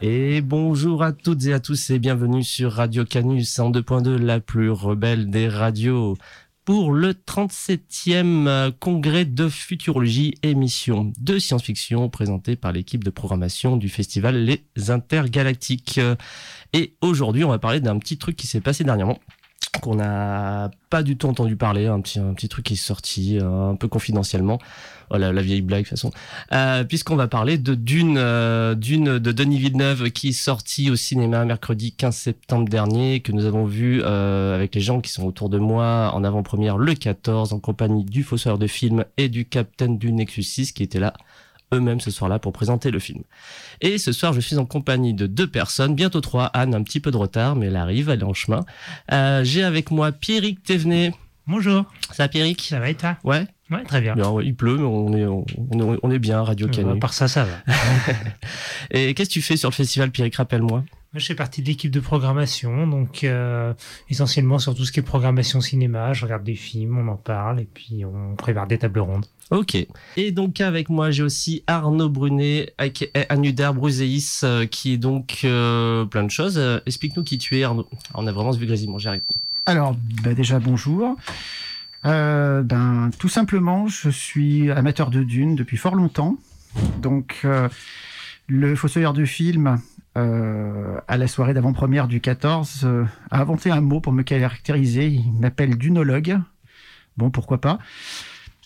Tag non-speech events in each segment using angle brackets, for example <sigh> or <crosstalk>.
Et bonjour à toutes et à tous et bienvenue sur Radio Canus en 2.2, la plus rebelle des radios. Pour le 37e euh, congrès de futurologie, émission de science-fiction présentée par l'équipe de programmation du festival Les Intergalactiques. Et aujourd'hui, on va parler d'un petit truc qui s'est passé dernièrement qu'on n'a pas du tout entendu parler, un petit, un petit truc qui est sorti euh, un peu confidentiellement. Voilà, la vieille blague de toute façon. Euh, Puisqu'on va parler de Dune, euh, Dune de Denis Villeneuve qui est sorti au cinéma mercredi 15 septembre dernier, que nous avons vu euh, avec les gens qui sont autour de moi en avant-première le 14 en compagnie du fossoyeur de film et du capitaine du Nexus 6 qui était là eux-mêmes ce soir-là pour présenter le film. Et ce soir, je suis en compagnie de deux personnes, bientôt trois. Anne, un petit peu de retard, mais elle arrive, elle est en chemin. Euh, J'ai avec moi Pierrick Thévenet. Bonjour, Ça va, Pierrick? Ça va et toi? Ouais, Ouais, très bien. bien, ouais, il pleut, mais on est, on, est- on est bien, Radio Euh, Canu. à part ça, ça va. <laughs> Et qu'est-ce que tu fais sur le festival, Pierrick? Rappelle-moi. Moi, je fais partie de l'équipe de programmation, donc euh, essentiellement sur tout ce qui est programmation cinéma. Je regarde des films, on en parle, et puis on prépare des tables rondes. Ok. Et donc avec moi, j'ai aussi Arnaud Brunet, aka Anuder Bruséis, euh, qui est donc euh, plein de choses. Euh, Explique-nous qui tu es, Arnaud. On a vraiment ce vu grésillement, j'arrive. Alors, bah déjà bonjour. Euh, ben, tout simplement, je suis amateur de Dune depuis fort longtemps. Donc, euh, le fossoyeur de film, euh, à la soirée d'avant-première du 14, euh, a inventé un mot pour me caractériser. Il m'appelle dunologue. Bon, pourquoi pas.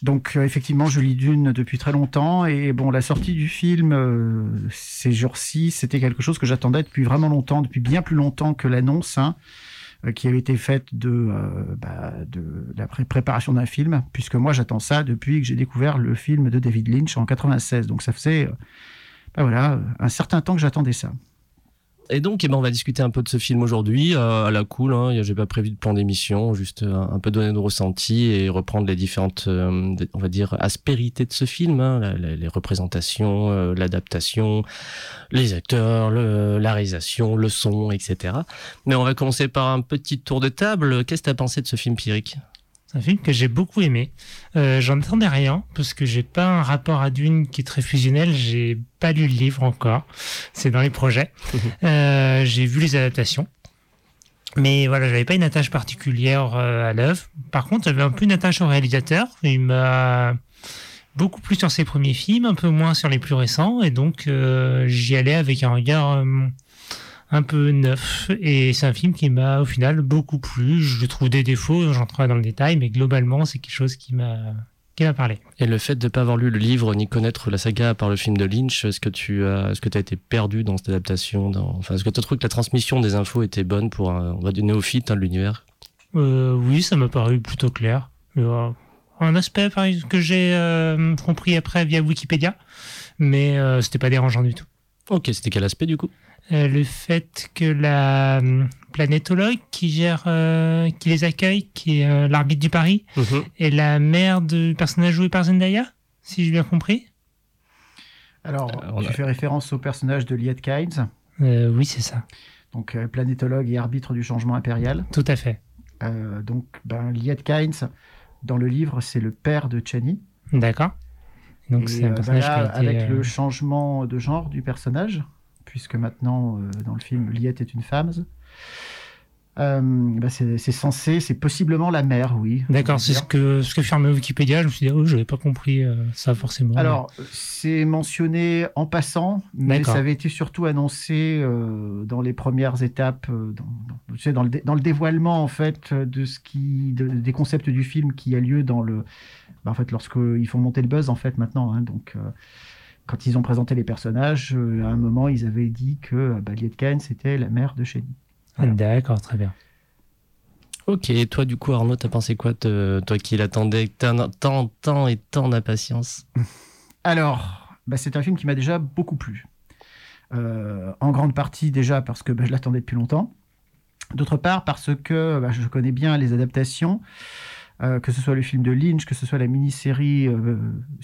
Donc, euh, effectivement, je lis Dune depuis très longtemps. Et bon, la sortie du film ces jours-ci, c'était quelque chose que j'attendais depuis vraiment longtemps, depuis bien plus longtemps que l'annonce. hein qui avait été faite de, bah, la pré- préparation d'un film, puisque moi j'attends ça depuis que j'ai découvert le film de David Lynch en 96. Donc ça faisait bah voilà, un certain temps que j'attendais ça. Et donc, eh ben, on va discuter un peu de ce film aujourd'hui, euh, à la cool. Hein. J'ai pas prévu de plan d'émission, juste euh, un peu donner nos ressentis et reprendre les différentes, euh, on va dire, aspérités de ce film, hein, les représentations, l'adaptation, les acteurs, la réalisation, le son, etc. Mais on va commencer par un petit tour de table. Qu'est-ce que t'as pensé de ce film, Pierrick? C'est un film que j'ai beaucoup aimé. Euh, J'en attendais rien, parce que j'ai pas un rapport à Dune qui est très fusionnel. J'ai pas lu le livre encore. C'est dans les projets. <laughs> Euh, j'ai vu les adaptations. Mais voilà, j'avais pas une attache particulière euh, à l'œuvre. Par contre, j'avais un peu une attache au réalisateur. Il m'a beaucoup plus sur ses premiers films, un peu moins sur les plus récents, et donc euh, j'y allais avec un regard euh, un peu neuf. Et c'est un film qui m'a au final beaucoup plu. Je trouve des défauts, j'entrerai dans le détail, mais globalement, c'est quelque chose qui m'a qui m'a parlé. Et le fait de ne pas avoir lu le livre ni connaître la saga par le film de Lynch, est-ce que tu as, est-ce que as été perdu dans cette adaptation dans... Enfin, est-ce que tu trouves que la transmission des infos était bonne pour, un, on va dire, néophyte hein, de l'univers? Euh, oui, ça m'a paru plutôt clair. Euh, un aspect par exemple, que j'ai euh, compris après via Wikipédia, mais euh, c'était pas dérangeant du tout. Ok, c'était quel aspect du coup? Le fait que la euh, planétologue qui gère, euh, qui les accueille, qui est euh, l'arbitre du pari, est la mère du personnage joué par Zendaya, si j'ai bien compris? Alors, Euh, tu a- fais référence au personnage de Liet Kynes, Euh, oui, c'est ça. donc euh, planétologue et arbitre du changement impérial. Tout à fait. Euh, donc, ben, Liet Kynes, dans le livre, c'est le père de Chani. D'accord. Donc c'est un euh, personnage voilà, qui a été, avec euh, le changement de genre du personnage, puisque maintenant, euh, dans le film, Liette est une femme. Euh, bah, c'est censé, c'est possiblement la mère, oui. D'accord, c'est ce que ce que fermait Wikipédia. Je me suis dit, oh, je n'avais pas compris euh, ça forcément. Alors, c'est mentionné en passant, mais ça avait été surtout annoncé euh, dans les premières étapes, dans, le, dé- dans le dévoilement en fait de ce qui, de- des concepts du film qui a lieu dans le, bah, en fait, lorsqu'ils font monter le buzz en fait maintenant. hein, donc, quand ils ont présenté les personnages, euh, à un moment, ils avaient dit que euh, bah, Liet Kynes c'était la mère de Shady. D'accord, très bien. Ok, et toi du coup Arnaud, t'as pensé quoi, te- toi qui l'attendais tant, tant, tant et tant d'impatience Alors, bah, c'est un film qui m'a déjà beaucoup plu. Euh, en grande partie déjà parce que bah, je l'attendais depuis longtemps. D'autre part parce que bah, je connais bien les adaptations, euh, que ce soit le film de Lynch, que ce soit la mini-série euh,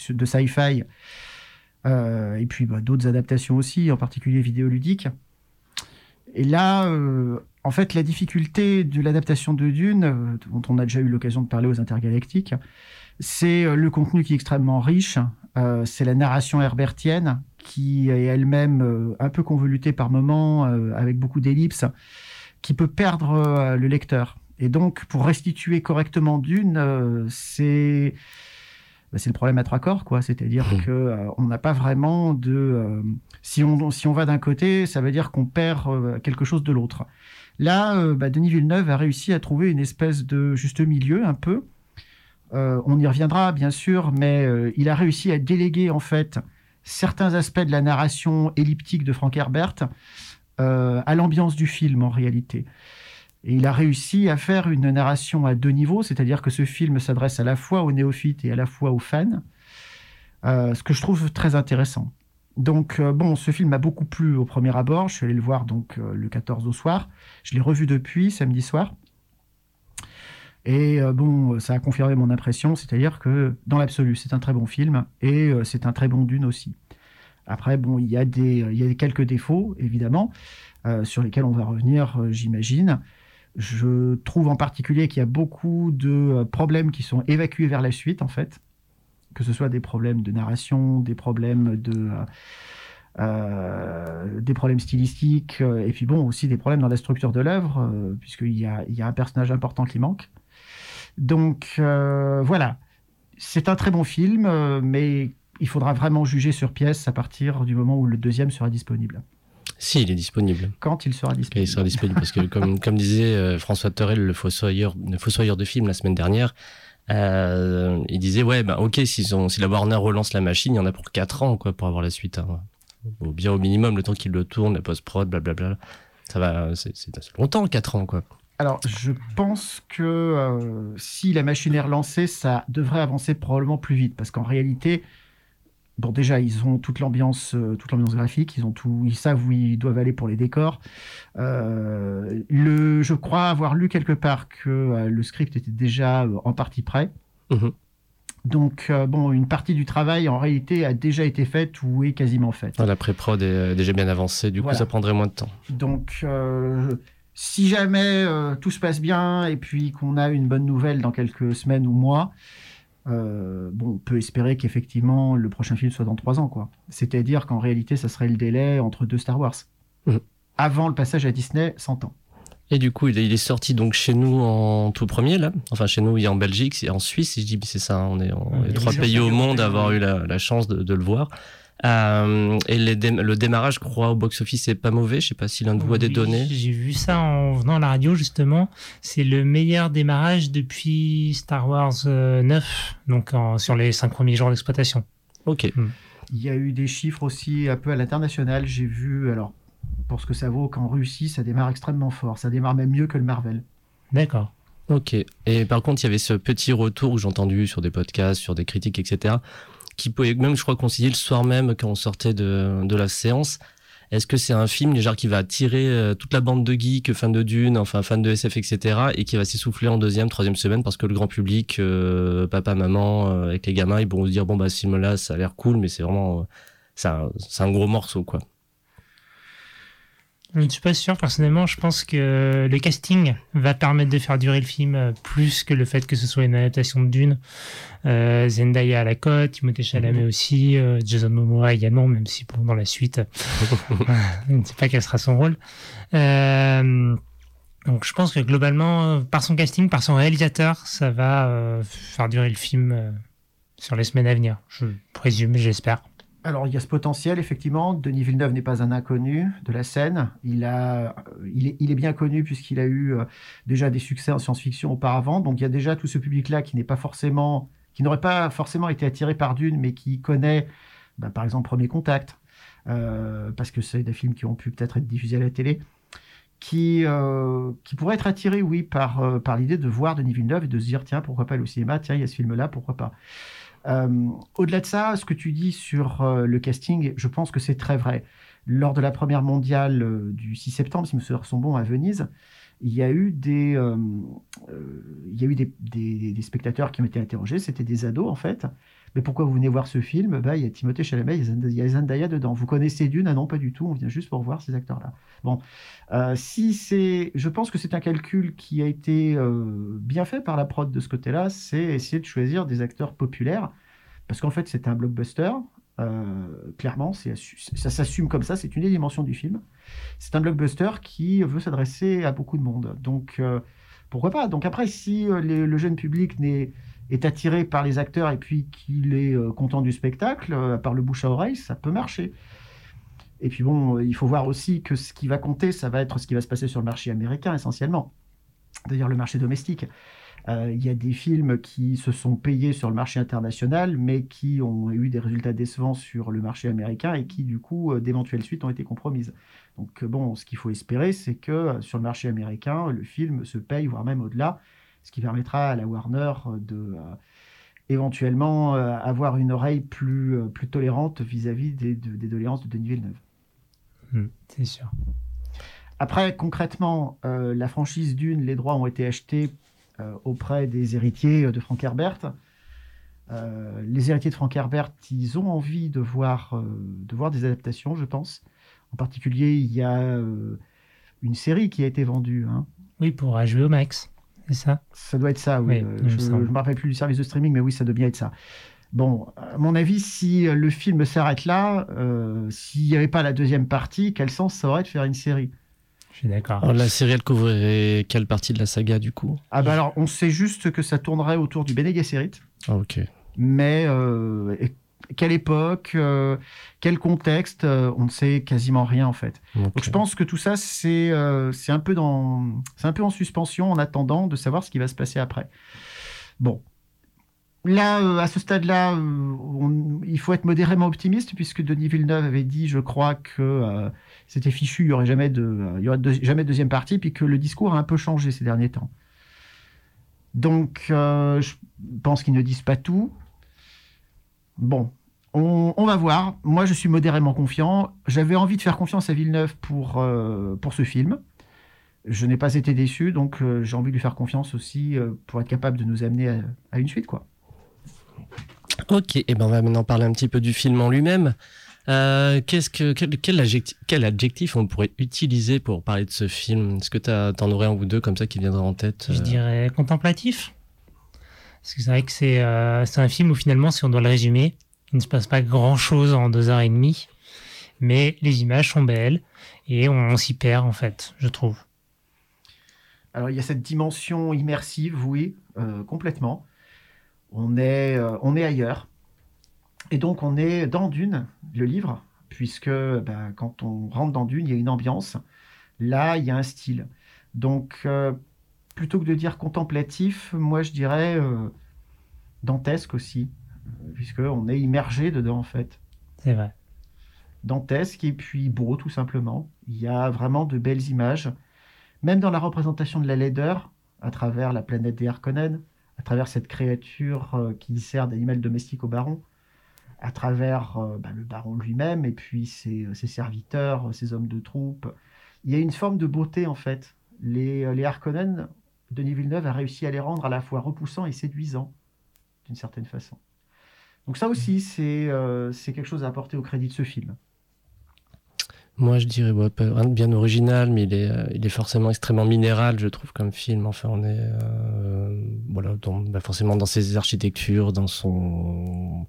de sci-fi, et puis bah, d'autres adaptations aussi, en particulier vidéoludiques. Et là, en fait, la difficulté de l'adaptation de Dune, dont on a déjà eu l'occasion de parler aux intergalactiques, c'est le contenu qui est extrêmement riche, c'est la narration herbertienne qui est elle-même euh, un peu convolutée par moments, euh, avec beaucoup d'ellipses, qui peut perdre euh, le lecteur. Et donc, pour restituer correctement Dune, c'est bah, c'est le problème à trois corps, quoi. C'est-à-dire qu'on mmh. que on n'a pas vraiment de. si on si on va d'un côté, ça veut dire qu'on perd quelque chose de l'autre. Là, bah, Denis Villeneuve a réussi à trouver une espèce de juste milieu, un peu. on y reviendra, bien sûr, mais il a réussi à déléguer en fait certains aspects de la narration elliptique de Frank Herbert euh, à l'ambiance du film en réalité. Et il a réussi à faire une narration à deux niveaux, c'est-à-dire que ce film s'adresse à la fois aux néophytes et à la fois aux fans, euh, ce que je trouve très intéressant. Donc euh, bon, ce film m'a beaucoup plu au premier abord. Je suis allé le voir donc le 14 au soir. Je l'ai revu depuis samedi soir. Et euh, bon, ça a confirmé mon impression, c'est-à-dire que dans l'absolu, c'est un très bon film et euh, c'est un très bon Dune aussi. Après, bon, il y a, des, il y a quelques défauts, évidemment, euh, sur lesquels on va revenir, j'imagine. Je trouve en particulier qu'il y a beaucoup de problèmes qui sont évacués vers la suite, en fait. Que ce soit des problèmes de narration, des problèmes de. des problèmes stylistiques, et puis bon, aussi des problèmes dans la structure de l'œuvre, puisqu'il y a, il y a un personnage important qui manque. Donc euh, voilà, c'est un très bon film, euh, mais il faudra vraiment juger sur pièce à partir du moment où le deuxième sera disponible. Si, il est disponible. Quand il sera disponible. il sera disponible parce que, comme, <laughs> comme disait euh, François Torel, le fossoyeur, le fossoyeur de film la semaine dernière, il disait ouais, bah, ok, si, si la Warner relance la machine, il y en a pour 4 ans quoi, pour avoir la suite. Hein. Ou bien au minimum, le temps qu'il le tourne, la post-prod, blablabla. Ça va, c'est assez longtemps, 4 ans quoi. Alors, je pense que euh, si la machine est relancée, ça devrait avancer probablement plus vite, parce qu'en réalité, bon, déjà, ils ont toute l'ambiance, euh, toute l'ambiance graphique, ils ont tout, ils savent où ils doivent aller pour les décors. Euh, le, je crois avoir lu quelque part que le script était déjà en partie prêt. Mhm. Donc, bon, une partie du travail, en réalité, a déjà été faite ou est quasiment faite. la pré-prod est déjà bien avancée, du coup, ça prendrait moins de temps. Donc, si jamais euh, tout se passe bien et puis qu'on a une bonne nouvelle dans quelques semaines ou mois, euh, bon, on peut espérer qu'effectivement le prochain film soit dans trois ans, quoi. C'est-à-dire qu'en réalité, ça serait le délai entre deux Star Wars. Mhm. Avant le passage à Disney, 100 ans. Et du coup, il est, sorti donc chez nous en tout premier, là. Enfin, chez nous, il est en Belgique, et en Suisse, si je dis, c'est ça. Hein. On est, les trois pays au monde à avoir eu la, chance de, le voir. Euh, et le démarrage, je crois, au box-office, c'est pas mauvais. Je sais pas si l'un de vous a des données. J'ai vu ça en venant à la radio, justement. C'est le meilleur démarrage depuis Star Wars 9, euh, donc sur les cinq premiers jours d'exploitation. Ok. Hmm. Il y a eu des chiffres aussi un peu à l'international. J'ai vu, alors, pour ce que ça vaut, qu'en Russie, ça démarre extrêmement fort. Ça démarre même mieux que le Marvel. D'accord. Ok. Et par contre, il y avait ce petit retour que j'ai entendu sur des podcasts, sur des critiques, etc qui pouvait même, je crois, coïncider le soir même quand on sortait de, de la séance. Est-ce que c'est un film déjà qui va attirer euh, toute la bande de geeks, fans de Dune, enfin fans de SF, etc., et qui va s'essouffler en deuxième, troisième semaine parce que le grand public, euh, papa, maman, euh, avec les gamins, ils vont se dire bon bah ce film-là, ça a l'air cool, mais c'est vraiment, c'est un, un, gros morceau quoi. Je ne suis pas sûr, personnellement. Je pense que le casting va permettre de faire durer le film euh, plus que le fait que ce soit une adaptation de Dune. Euh, Zendaya à la cote, Timothée Chalamet mhm. aussi, euh, Jason Momoa également, même si bon, dans la suite, <laughs> je ne sais pas quel sera son rôle. donc je pense que globalement, par son casting, par son réalisateur, ça va faire durer le film sur les semaines à venir. Je présume, j'espère. Alors, il y a ce potentiel, effectivement. Denis Villeneuve n'est pas un inconnu de la scène. Il, il, est, bien connu puisqu'il a eu euh, déjà des succès en science-fiction auparavant. Donc, il y a déjà tout ce public-là qui n'est pas forcément, qui n'aurait pas forcément été attiré par Dune, mais qui connaît, bah, par exemple, Premier Contact, euh, parce que c'est des films qui ont pu peut-être être diffusés à la télé, qui, euh, pourrait être attiré, oui, par, l'idée de voir Denis Villeneuve et de se dire, tiens, pourquoi pas le cinéma? Tiens, il y a ce film-là, pourquoi pas? euh, au-delà de ça, ce que tu dis sur euh, le casting, je pense que c'est très vrai. lors de la première mondiale euh, du 6 septembre, si mes souvenirs sont bons, à Venise, il y a eu des, euh, euh, il y a eu des, spectateurs qui ont été interrogés. C'était des ados, en fait. Mais pourquoi vous venez voir ce film? Bah, Il y a Timothée Chalamet, il y a Zendaya dedans. Vous connaissez Dune? Ah non, pas du tout. On vient juste pour voir ces acteurs-là. Bon, Euh, si c'est, je pense que c'est un calcul qui a été bien fait par la prod de ce côté-là, c'est essayer de choisir des acteurs populaires, parce qu'en fait c'est un blockbuster. Euh, clairement, ça s'assume comme ça, c'est une des dimensions du film. C'est un blockbuster qui veut s'adresser à beaucoup de monde. Donc euh, pourquoi pas? Donc après, si euh, le jeune public est attiré par les acteurs et puis qu'il est content du spectacle, par le bouche à oreille, ça peut marcher. Et puis bon, il faut voir aussi que ce qui va compter, ça va être ce qui va se passer sur le marché américain essentiellement. D'ailleurs, le marché domestique. Euh, Il y a des films qui se sont payés sur le marché international, mais qui ont eu des résultats décevants sur le marché américain et qui, du coup, euh, d'éventuelles suites ont été compromises. Donc, euh, bon, ce qu'il faut espérer, c'est que sur le marché américain, le film se paye, voire même au-delà, ce qui permettra à la Warner de éventuellement euh, avoir une oreille plus, euh, plus tolérante vis-à-vis des, de- des doléances de Denis Villeneuve. Hmm, c'est sûr. Après, concrètement, euh, la franchise Dune, les droits ont été achetés auprès des héritiers euh, de Frank Herbert. Euh, les héritiers de Frank Herbert, ils ont envie de voir, euh, de voir des adaptations, je pense. En particulier, il y a euh, une série qui a été vendue. hein. Oui, pour HBO Max, c'est ça? Ça doit être ça, oui. Euh, me je ne me rappelle plus du service de streaming, mais oui, ça doit bien être ça. Bon, à mon avis, si euh, le film s'arrête là, euh, s'il n'y avait pas la deuxième partie, quel sens ça aurait de faire une série? Je suis d'accord. Alors, la série, elle couvrirait quelle partie de la saga du coup? Ah bah alors, on sait juste que ça tournerait autour du Bene Gesserit, Ah, ok. mais euh, quelle époque, euh, quel contexte, euh, on ne sait quasiment rien en fait. Donc je pense que tout ça, c'est euh, c'est un, peu dans- c'est un peu en suspension en attendant de savoir ce qui va se passer après. Bon. Là, euh, à ce stade-là, euh, il faut être modérément optimiste puisque Denis Villeneuve avait dit, je crois, que euh, c'était fichu, il n'y aurait, jamais de, y jamais de deuxième partie, puis que le discours a un peu changé ces derniers temps. Donc, je pense qu'ils ne disent pas tout. Bon, on, va voir. Moi, je suis modérément confiant. J'avais envie de faire confiance à Villeneuve pour, pour ce film. Je n'ai pas été déçu, donc j'ai envie de lui faire confiance aussi pour être capable de nous amener à, à une suite. quoi. Ok, et ben on va maintenant parler un petit peu du film en lui-même. Euh, qu'est-ce que quel, quel, adjectif, quel adjectif on pourrait utiliser pour parler de ce film? Est-ce que t'en aurais un ou deux comme ça qui viendraient en tête Je euh, dirais contemplatif. Parce que c'est vrai que c'est euh, c'est un film où finalement, si on doit le résumer, il ne se passe pas grand-chose en deux heures et demie. Mais les images sont belles et on, on s'y perd en fait, je trouve. Alors, il y a cette dimension immersive, oui, euh, complètement. On est, euh, on est ailleurs. Et donc, on est dans Dune, le livre, puisque bah, quand on rentre dans Dune, il y a une ambiance. Là, il y a un style. Donc, euh, plutôt que de dire contemplatif, moi, je dirais euh, dantesque aussi, euh, puisqu'on est immergé dedans, en fait. C'est vrai. dantesque et puis beau tout simplement. Il y a vraiment de belles images, même dans la représentation de la laideur à travers la planète des Harkonnen, à travers cette créature euh, qui sert d'animal domestique au baron, à travers euh, bah, le baron lui-même et puis ses, ses serviteurs, ses hommes de troupe. Il y a une forme de beauté en fait. Les, euh, les Harkonnen, Denis Villeneuve a réussi à les rendre à la fois repoussants et séduisants d'une certaine façon. Donc ça aussi, euh, c'est quelque chose à apporter au crédit de ce film. Moi, je dirais bien original, mais il est, euh, il est forcément extrêmement minéral, je trouve, comme film. Enfin, on est euh, bah, forcément dans ses architectures, dans son,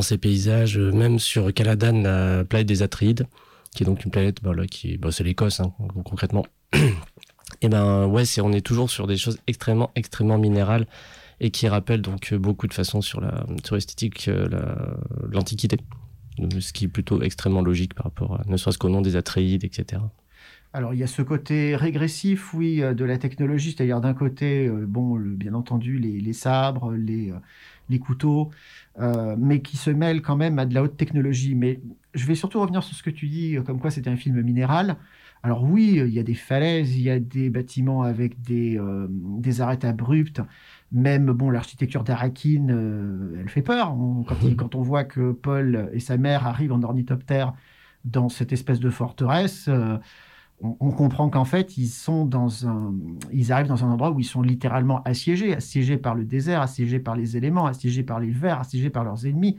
ses paysages, euh, même sur Caladan, la planète des Atrides, qui est donc une planète, bah, qui, bah, c'est l'Écosse, hein, concrètement. Et <clears throat> ben ouais, c'est, on est toujours sur des choses extrêmement, extrêmement minérales et qui rappellent donc beaucoup de façon sur la, sur l'esthétique, la- l'Antiquité. Ce qui est plutôt extrêmement logique par rapport à, ne serait-ce qu'au nom des Atreides, etc. Alors il y a ce côté régressif, oui, euh, de la technologie, c'est-à-dire d'un côté, euh, bon, bien entendu, les, sabres, les, euh, les couteaux, mais qui se mêlent quand même à de la haute technologie. Mais je vais surtout revenir sur ce que tu dis, comme quoi c'était un film minéral. Alors oui, il y a des falaises, il y a des bâtiments avec des, des arêtes abruptes. Même bon, l'architecture d'Arakin, euh, elle fait peur. On- quand, il- <laughs> quand on voit que Paul et sa mère arrivent en ornithoptère dans cette espèce de forteresse, euh, on, on comprend qu'en fait, ils sont dans un, ils arrivent dans un endroit où ils sont littéralement assiégés, assiégés par le désert, assiégés par les éléments, assiégés par les vers, assiégés par leurs ennemis.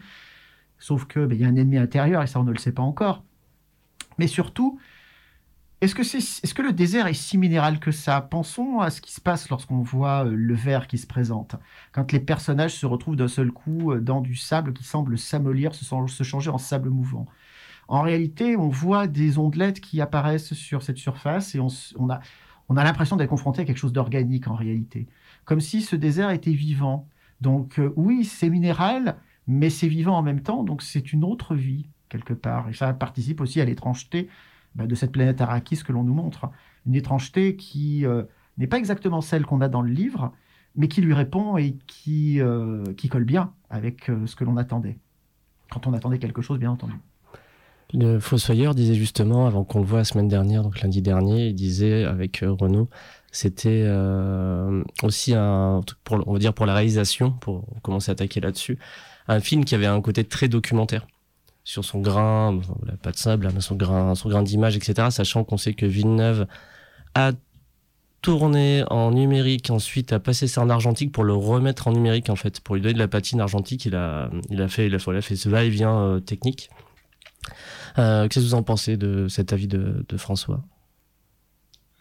Sauf que ben, il y a un ennemi intérieur et ça on ne le sait pas encore. Mais surtout, est-ce que, le désert est si minéral que ça? Pensons à ce qui se passe lorsqu'on voit euh, le verre qui se présente. Quand les personnages se retrouvent d'un seul coup euh, dans du sable qui semble s'amollir, se, changer en sable mouvant. En réalité, on voit des ondelettes qui apparaissent sur cette surface et on a l'impression d'être confronté à quelque chose d'organique en réalité. Comme si ce désert était vivant. Donc euh, oui, c'est minéral, mais c'est vivant en même temps, donc c'est une autre vie quelque part. Et ça participe aussi à l'étrangeté bah, de cette planète Arrakis que l'on nous montre. Une étrangeté qui euh, n'est pas exactement celle qu'on a dans le livre, mais qui lui répond et qui, euh, qui colle bien avec euh, ce que l'on attendait. Quand on attendait quelque chose, bien entendu. Le Fossoyeur disait justement, avant qu'on le voit la semaine dernière, donc lundi dernier, il disait avec Renaud, c'était aussi un, pour, on va dire pour la réalisation, pour commencer à attaquer là-dessus, un film qui avait un côté très documentaire sur son grain, pas de sable, là, mais son grain, son grain d'image, etc. Sachant qu'on sait que Villeneuve a tourné en numérique, ensuite a passé ça en argentique pour le remettre en numérique en fait, pour lui donner de la patine argentique. Il a, il a fait, il a, fait ce va-et-vient euh, technique. Euh, Qu'est-ce que vous en pensez de cet avis de, François?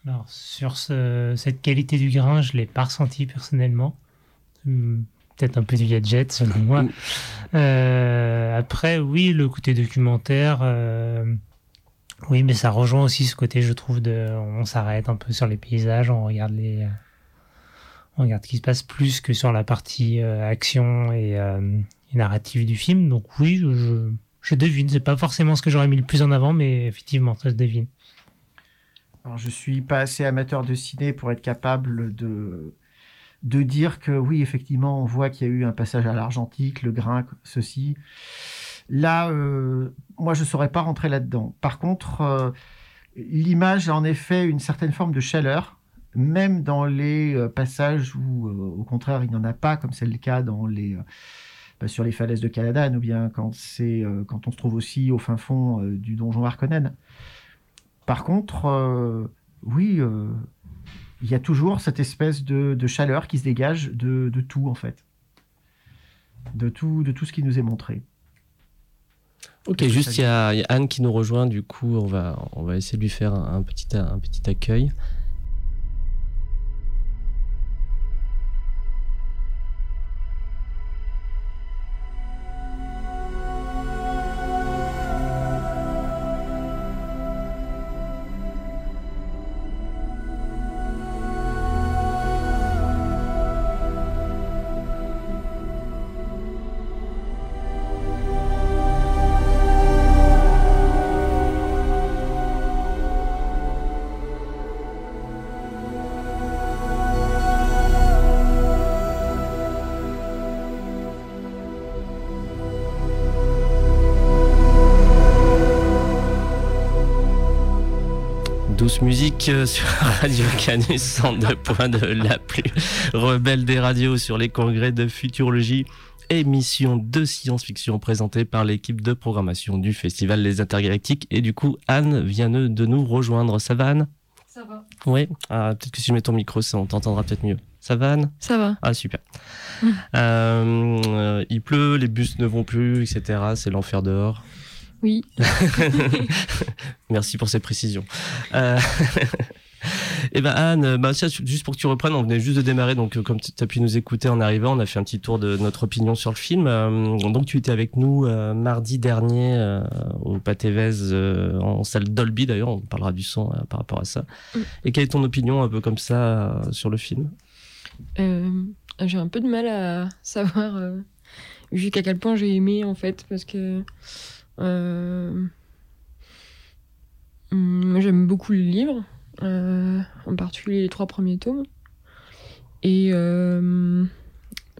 Alors, sur ce- cette qualité du grain, je l'ai pas ressenti personnellement. Peut-être un peu du gadget, selon moi. Euh, après, oui, le côté documentaire, euh, oui, mais ça rejoint aussi ce côté, je trouve, de, on s'arrête un peu sur les paysages, on regarde les, on regarde ce qui se passe plus que sur la partie euh, action et, euh, et narrative du film. Donc oui, je, je devine. C'est pas forcément ce que j'aurais mis le plus en avant, mais effectivement, ça se devine. Alors, je suis pas assez amateur de ciné pour être capable de, de dire que oui, effectivement, on voit qu'il y a eu un passage à l'argentique, le grain, ceci. Là, euh, moi, je ne saurais pas rentrer là-dedans. Par contre, euh, l'image a en effet une certaine forme de chaleur, même dans les euh, passages où, au contraire, il n'y en a pas, comme c'est le cas bah, sur les falaises de Caladan, ou bien quand, quand on se trouve aussi au fin fond du donjon Harkonnen. Par contre, oui, il y a toujours cette espèce de, de chaleur qui se dégage de, de tout, en fait. De tout, de tout ce qui nous est montré. Ok, juste il y, a il y a Anne qui nous rejoint, du coup on va, on va essayer de lui faire un, un petit, un petit accueil. Musique euh, sur <laughs> Radio Canus en deux points de la plus rebelle des radios sur les congrès de futurologie. Émission de science-fiction présentée par l'équipe de programmation du Festival Les Intergalactiques. Et du coup, Anne vient de nous rejoindre. Ça va, Anne? Ça va. Oui? Ah, peut-être que si je mets ton micro, ça, on t'entendra peut-être mieux. Ça va, Anne? Ça va. Ah, super. Euh, euh, il pleut, les bus ne vont plus, etc. C'est l'enfer dehors. Oui. <laughs> Merci pour ces précisions. Euh... <laughs> Et ben Anne, bah, juste pour que tu reprennes, on venait juste de démarrer, donc euh, comme tu as pu nous écouter en arrivant, on a fait un petit tour de notre opinion sur le film. Euh, donc tu étais avec nous euh, mardi dernier euh, au Patévez en salle Dolby d'ailleurs, on parlera du son par rapport à ça. Mm. Et quelle est ton opinion un peu comme ça sur le film? J'ai un peu de mal à savoir jusqu'à quel point j'ai aimé en fait parce que j'aime beaucoup le livre, euh, en particulier les trois premiers tomes. Et euh,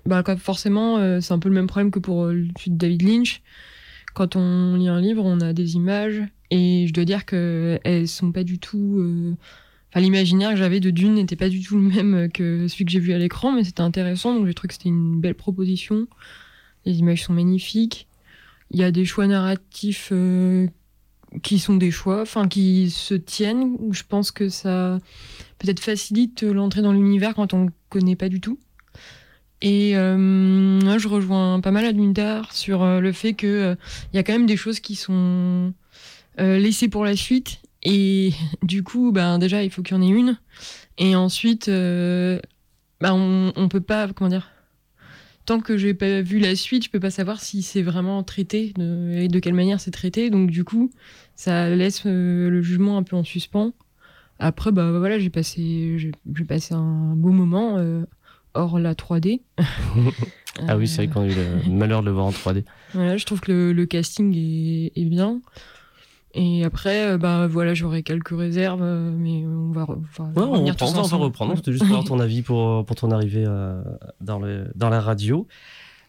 bah, forcément, euh, c'est un peu le même problème que pour euh, le David Lynch. Quand on lit un livre, on a des images et je dois dire que elles sont pas du tout. euh, Enfin, l'imaginaire que j'avais de Dune n'était pas du tout le même que celui que j'ai vu à l'écran, mais c'était intéressant, donc j'ai trouvé que c'était une belle proposition. Les images sont magnifiques. Il y a des choix narratifs euh, qui sont des choix, enfin qui se tiennent. Je pense que ça peut-être facilite l'entrée dans l'univers quand on ne connaît pas du tout. Et euh, moi, je rejoins pas mal à Dundar sur euh, le fait que il y a quand même des choses qui sont laissées pour la suite. Et <laughs> du coup, ben déjà, il faut qu'il y en ait une. Et ensuite, ben, on, on peut pas, comment dire, tant que j'ai pas vu la suite, je peux pas savoir si c'est vraiment traité et de quelle manière c'est traité. Donc du coup, ça laisse euh, le jugement un peu en suspens. Après, bah voilà, j'ai passé, j'ai passé un beau moment euh, hors la 3D. <laughs> ah oui, c'est vrai qu'on a eu le malheur de le voir en 3D. Voilà, je trouve que le, casting est, est bien. Et après, euh, bah voilà, j'aurai quelques réserves, euh, mais on va, on, va reprendre. C'était juste pour avoir <laughs> ton avis pour, pour ton arrivée euh, dans, le, dans la radio.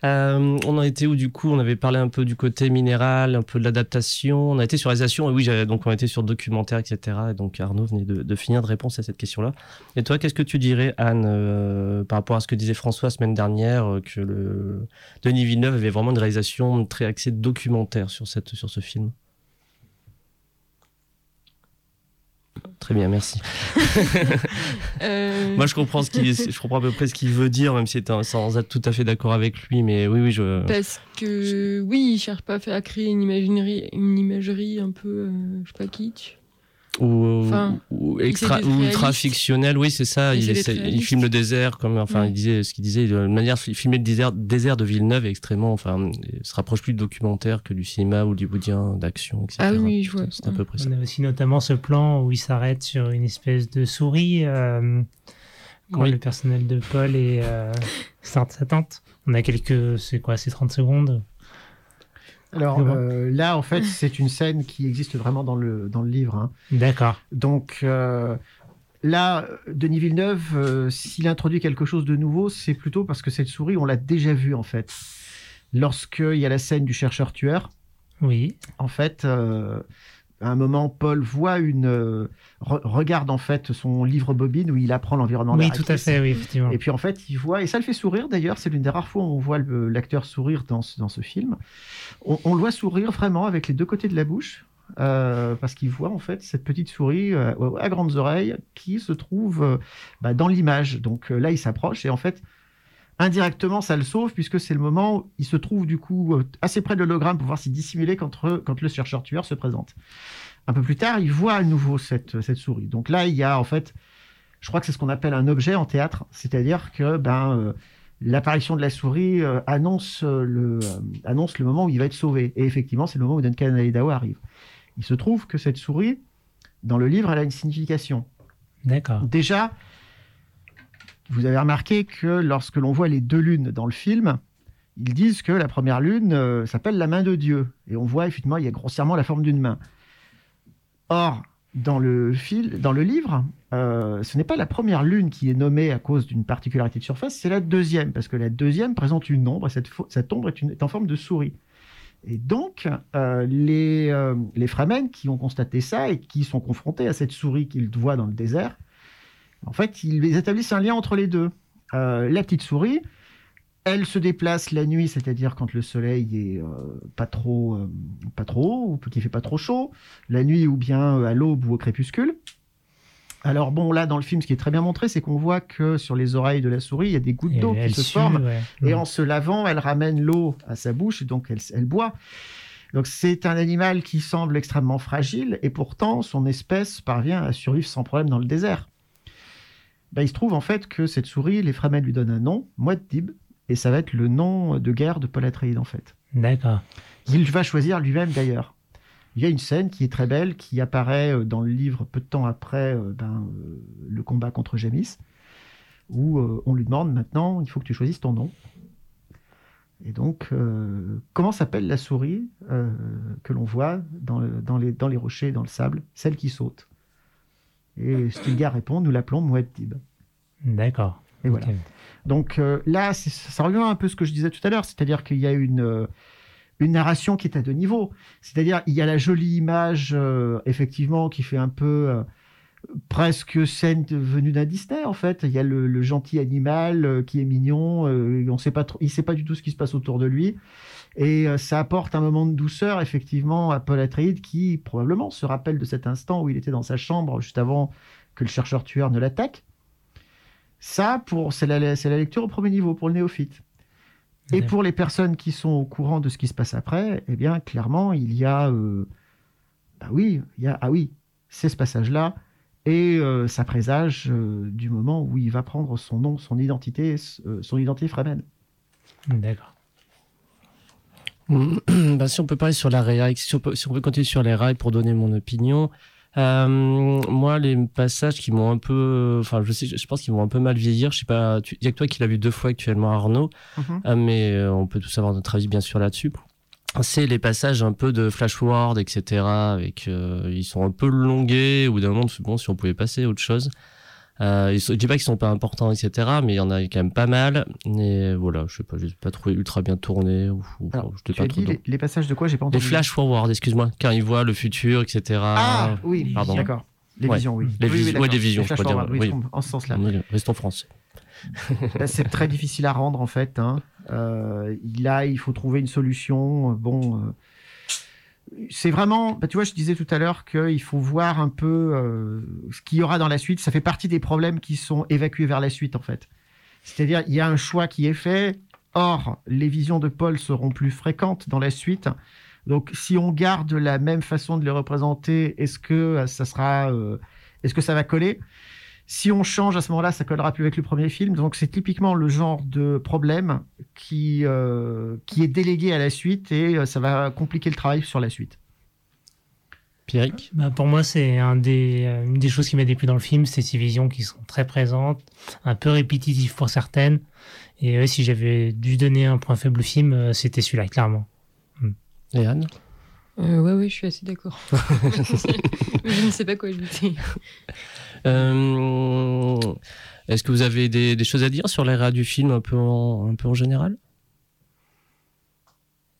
on en était où du coup? On avait parlé un peu du côté minéral, un peu de l'adaptation. On a été sur réalisation, et oui, donc on a été sur documentaire, etc. Et donc Arnaud venait de, finir de répondre à cette question-là. Et toi, qu'est-ce que tu dirais, Anne, par rapport à ce que disait François la semaine dernière, que le Denis Villeneuve avait vraiment une réalisation très axée documentaire sur, cette, sur ce film? Très bien, merci. <laughs> Euh, Moi, je comprends ce qu'il, je comprends à peu près ce qu'il veut dire, même si c'est sans être tout à fait d'accord avec lui, mais oui, oui, je. Parce que oui, il cherche pas à créer une imagerie, une imagerie un peu, euh, je sais pas, kitsch ou, extra, ultra fictionnel. Oui, c'est ça. Il, il, filme le désert, comme enfin, il disait ce qu'il disait. De manière, filmer le désert, désert de Villeneuve est extrêmement, enfin, se rapproche plus du documentaire que du cinéma hollywoodien d'action, etc. Ah oui, je vois. C'est à peu près On a aussi notamment ce plan où il s'arrête sur une espèce de souris. Euh, quand le personnel de Paul est euh, <laughs> sort de sa tente. On a quelques, c'est quoi, c'est 30 secondes alors euh, là, en fait, c'est une scène qui existe vraiment dans le, dans le livre. Hein. D'accord. Donc euh, là, Denis Villeneuve, euh, s'il introduit quelque chose de nouveau, c'est plutôt parce que cette souris, on l'a déjà vue en fait. Lorsqu'il y a la scène du chercheur-tueur, oui. en fait, à un moment, Paul voit une euh, regarde en fait son livre bobine où il apprend l'environnement. Oui, tout à fait, oui, effectivement. Et puis en fait, il voit et ça le fait sourire d'ailleurs. C'est l'une des rares fois où on voit l'acteur sourire dans ce, dans ce film. On, le voit sourire vraiment avec les deux côtés de la bouche. Euh, parce qu'il voit en fait cette petite souris euh, à grandes oreilles qui se trouve bah, dans l'image. Donc là, il s'approche et en fait, indirectement, ça le sauve puisque c'est le moment où il se trouve du coup euh, assez près de l'hologramme pour pouvoir s'y dissimuler quand, quand le chercheur-tueur se présente. Un peu plus tard, il voit à nouveau cette, cette souris. Donc là, il y a en fait, je crois que c'est ce qu'on appelle un objet en théâtre, c'est-à-dire que ben, euh, l'apparition de la souris euh, annonce, le, annonce le moment où il va être sauvé. Et effectivement, c'est le moment où Duncan Alidao arrive. Il se trouve que cette souris, dans le livre, elle a une signification. D'accord. Déjà, vous avez remarqué que lorsque l'on voit les deux lunes dans le film, ils disent que la première lune euh, s'appelle la main de Dieu. Et on voit effectivement, il y a grossièrement la forme d'une main. Or, dans le, fil, dans le livre, euh, ce n'est pas la première lune qui est nommée à cause d'une particularité de surface, c'est la deuxième, parce que la deuxième présente une ombre, et cette, ombre est, en forme de souris. Et donc, euh, les, les Fremen qui ont constaté ça et qui sont confrontés à cette souris qu'ils voient dans le désert, en fait, ils établissent un lien entre les deux. Euh, la petite souris, elle se déplace la nuit, c'est-à-dire quand le soleil est euh, pas trop euh, pas trop haut ou qu'il fait pas trop chaud, la nuit ou bien à l'aube ou au crépuscule. Alors bon, là dans le film, ce qui est très bien montré, c'est qu'on voit que sur les oreilles de la souris, il y a des gouttes d'eau qui se forment, et en se lavant, elle ramène l'eau à sa bouche, et donc elle, elle boit. Donc c'est un animal qui semble extrêmement fragile, et pourtant son espèce parvient à survivre sans problème dans le désert. Bah, il se trouve en fait que cette souris, les Fremen lui donnent un nom, Muad'Dib, et ça va être le nom de guerre de Paul Atreides en fait. D'accord. Il va choisir lui-même d'ailleurs. Il y a une scène qui est très belle, qui apparaît euh, dans le livre peu de temps après euh, ben, euh, le combat contre Jamis, où on lui demande maintenant, il faut que tu choisisses ton nom. Et donc, comment s'appelle la souris que l'on voit dans, dans, les, dans les rochers, dans le sable? Celle qui saute. Et Stilgar répond, nous l'appelons Muad'Dib. D'accord. Et voilà. Donc euh, là, ça revient un peu à ce que je disais tout à l'heure, c'est-à-dire qu'il y a une, euh, une narration qui est à deux niveaux. C'est-à-dire, il y a la jolie image, euh, effectivement, qui fait un peu presque scène venue d'un Disney, en fait. Il y a le, gentil animal qui est mignon, on sait pas trop, il sait pas du tout ce qui se passe autour de lui. Et euh, ça apporte un moment de douceur, effectivement, à Paul Atreides, qui probablement se rappelle de cet instant où il était dans sa chambre juste avant que le chercheur tueur ne l'attaque. Ça, pour, c'est la, la lecture au premier niveau pour le néophyte. Et pour les personnes qui sont au courant de ce qui se passe après, eh bien, clairement, il y a, euh, bah oui, il y a, ah oui, c'est ce passage-là, et euh, ça présage euh, du moment où il va prendre son nom, son identité, son identité Fremen. D'accord. <clears throat> bah, si on peut parler sur la réa, si on peut, si on peut continuer sur les rails pour donner mon opinion. Euh, moi, les passages qui m'ont un peu, enfin, je sais, je pense qu'ils m'ont un peu mal vieillir. Je sais pas, il y a que toi qui l'as vu deux fois actuellement, Arnaud. Mhm. Ah, mais euh, on peut tous avoir notre avis bien sûr là-dessus. C'est les passages un peu de flash forward, etc. Avec, euh, ils sont un peu longués. Ou d'un moment, c'est bon, si on pouvait passer à autre chose. Euh, je dis pas qu'ils sont pas importants, etc. Mais il y en a quand même pas mal. Et voilà, je sais pas, je l'ai pas trouvé ultra bien tourné. Ou, ou- Alors, je pas as trop les, les passages de quoi J'ai pas Les entendu. flash forward, excuse-moi, quand ils voient le futur, etc. Ah oui, Pardon. d'accord. Les Ouais. visions, oui. Les Oui, oui, visions- ouais, d'accord. les visions, je flash peux dire, oui, oui. en ce sens-là. Oui, Restons français. <laughs> C'est très difficile à rendre en fait. Hein. Euh, là, il faut trouver une solution. Bon, euh, c'est vraiment. Bah, tu vois, je disais tout à l'heure qu'il faut voir un peu euh, ce qu'il y aura dans la suite. Ça fait partie des problèmes qui sont évacués vers la suite en fait. C'est-à-dire, il y a un choix qui est fait. Or, les visions de Paul seront plus fréquentes dans la suite. Donc, si on garde la même façon de les représenter, est-ce que euh, ça sera, euh, est-ce que ça va coller? Si on change à ce moment-là, ça collera plus avec le premier film. Donc, c'est typiquement le genre de problème qui euh, qui est délégué à la suite et euh, ça va compliquer le travail sur la suite. Pierrick? Bah, pour moi, c'est un des, euh, une des choses qui m'a déplu dans le film, c'est ces visions qui sont très présentes, un peu répétitives pour certaines. Et si j'avais dû donner un point faible au film, c'était celui-là, clairement. et Anne? Euh, ouais, ouais, je suis assez d'accord. <laughs> <laughs> je ne sais pas quoi ajouter. Euh, Est-ce que vous avez des, des choses à dire sur réa du film un peu en, un peu en général?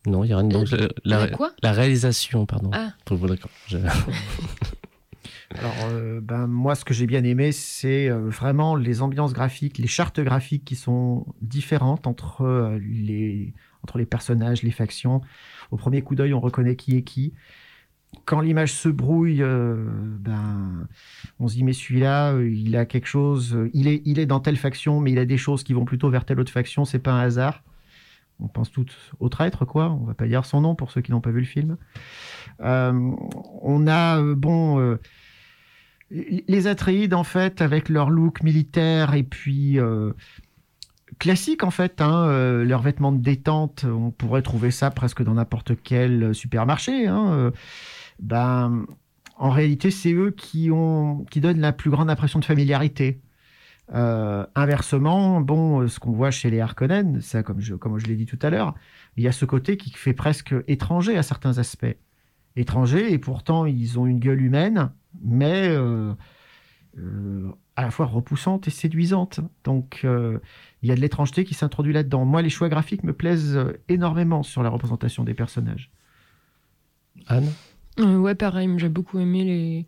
Non, il n'y a rien. Donc, la, la- Euh, quoi? la réalisation, pardon. Ah. D'accord. Je- <laughs> Alors, euh, ben, moi, ce que j'ai bien aimé, c'est euh, vraiment les ambiances graphiques, les chartes graphiques qui sont différentes entre, euh, les, entre les personnages, les factions. Au premier coup d'œil, on reconnaît qui est qui. Quand l'image se brouille, euh, ben, on se dit, mais celui-là, euh, il a quelque chose, euh, il est, il est dans telle faction, mais il a des choses qui vont plutôt vers telle autre faction, c'est pas un hasard. On pense tous au traître, quoi. On va pas dire son nom pour ceux qui n'ont pas vu le film. On a, bon, les Atreides, en fait, avec leur look militaire et puis classique, en fait, hein, euh, leurs vêtements de détente, on pourrait trouver ça presque dans n'importe quel supermarché. Hein, euh, ben, en réalité, c'est eux qui, donnent la plus grande impression de familiarité. Euh, inversement, bon, euh, ce qu'on voit chez les Harkonnen, ça, comme je, l'ai dit tout à l'heure, il y a ce côté qui fait presque étranger à certains aspects. Étranger, et pourtant, ils ont une gueule humaine, mais euh, euh, à la fois repoussante et séduisante. Donc, euh, il y a de l'étrangeté qui s'introduit là-dedans. Moi, les choix graphiques me plaisent euh, énormément sur la représentation des personnages. Anne? Euh, ouais, pareil, j'ai beaucoup aimé les...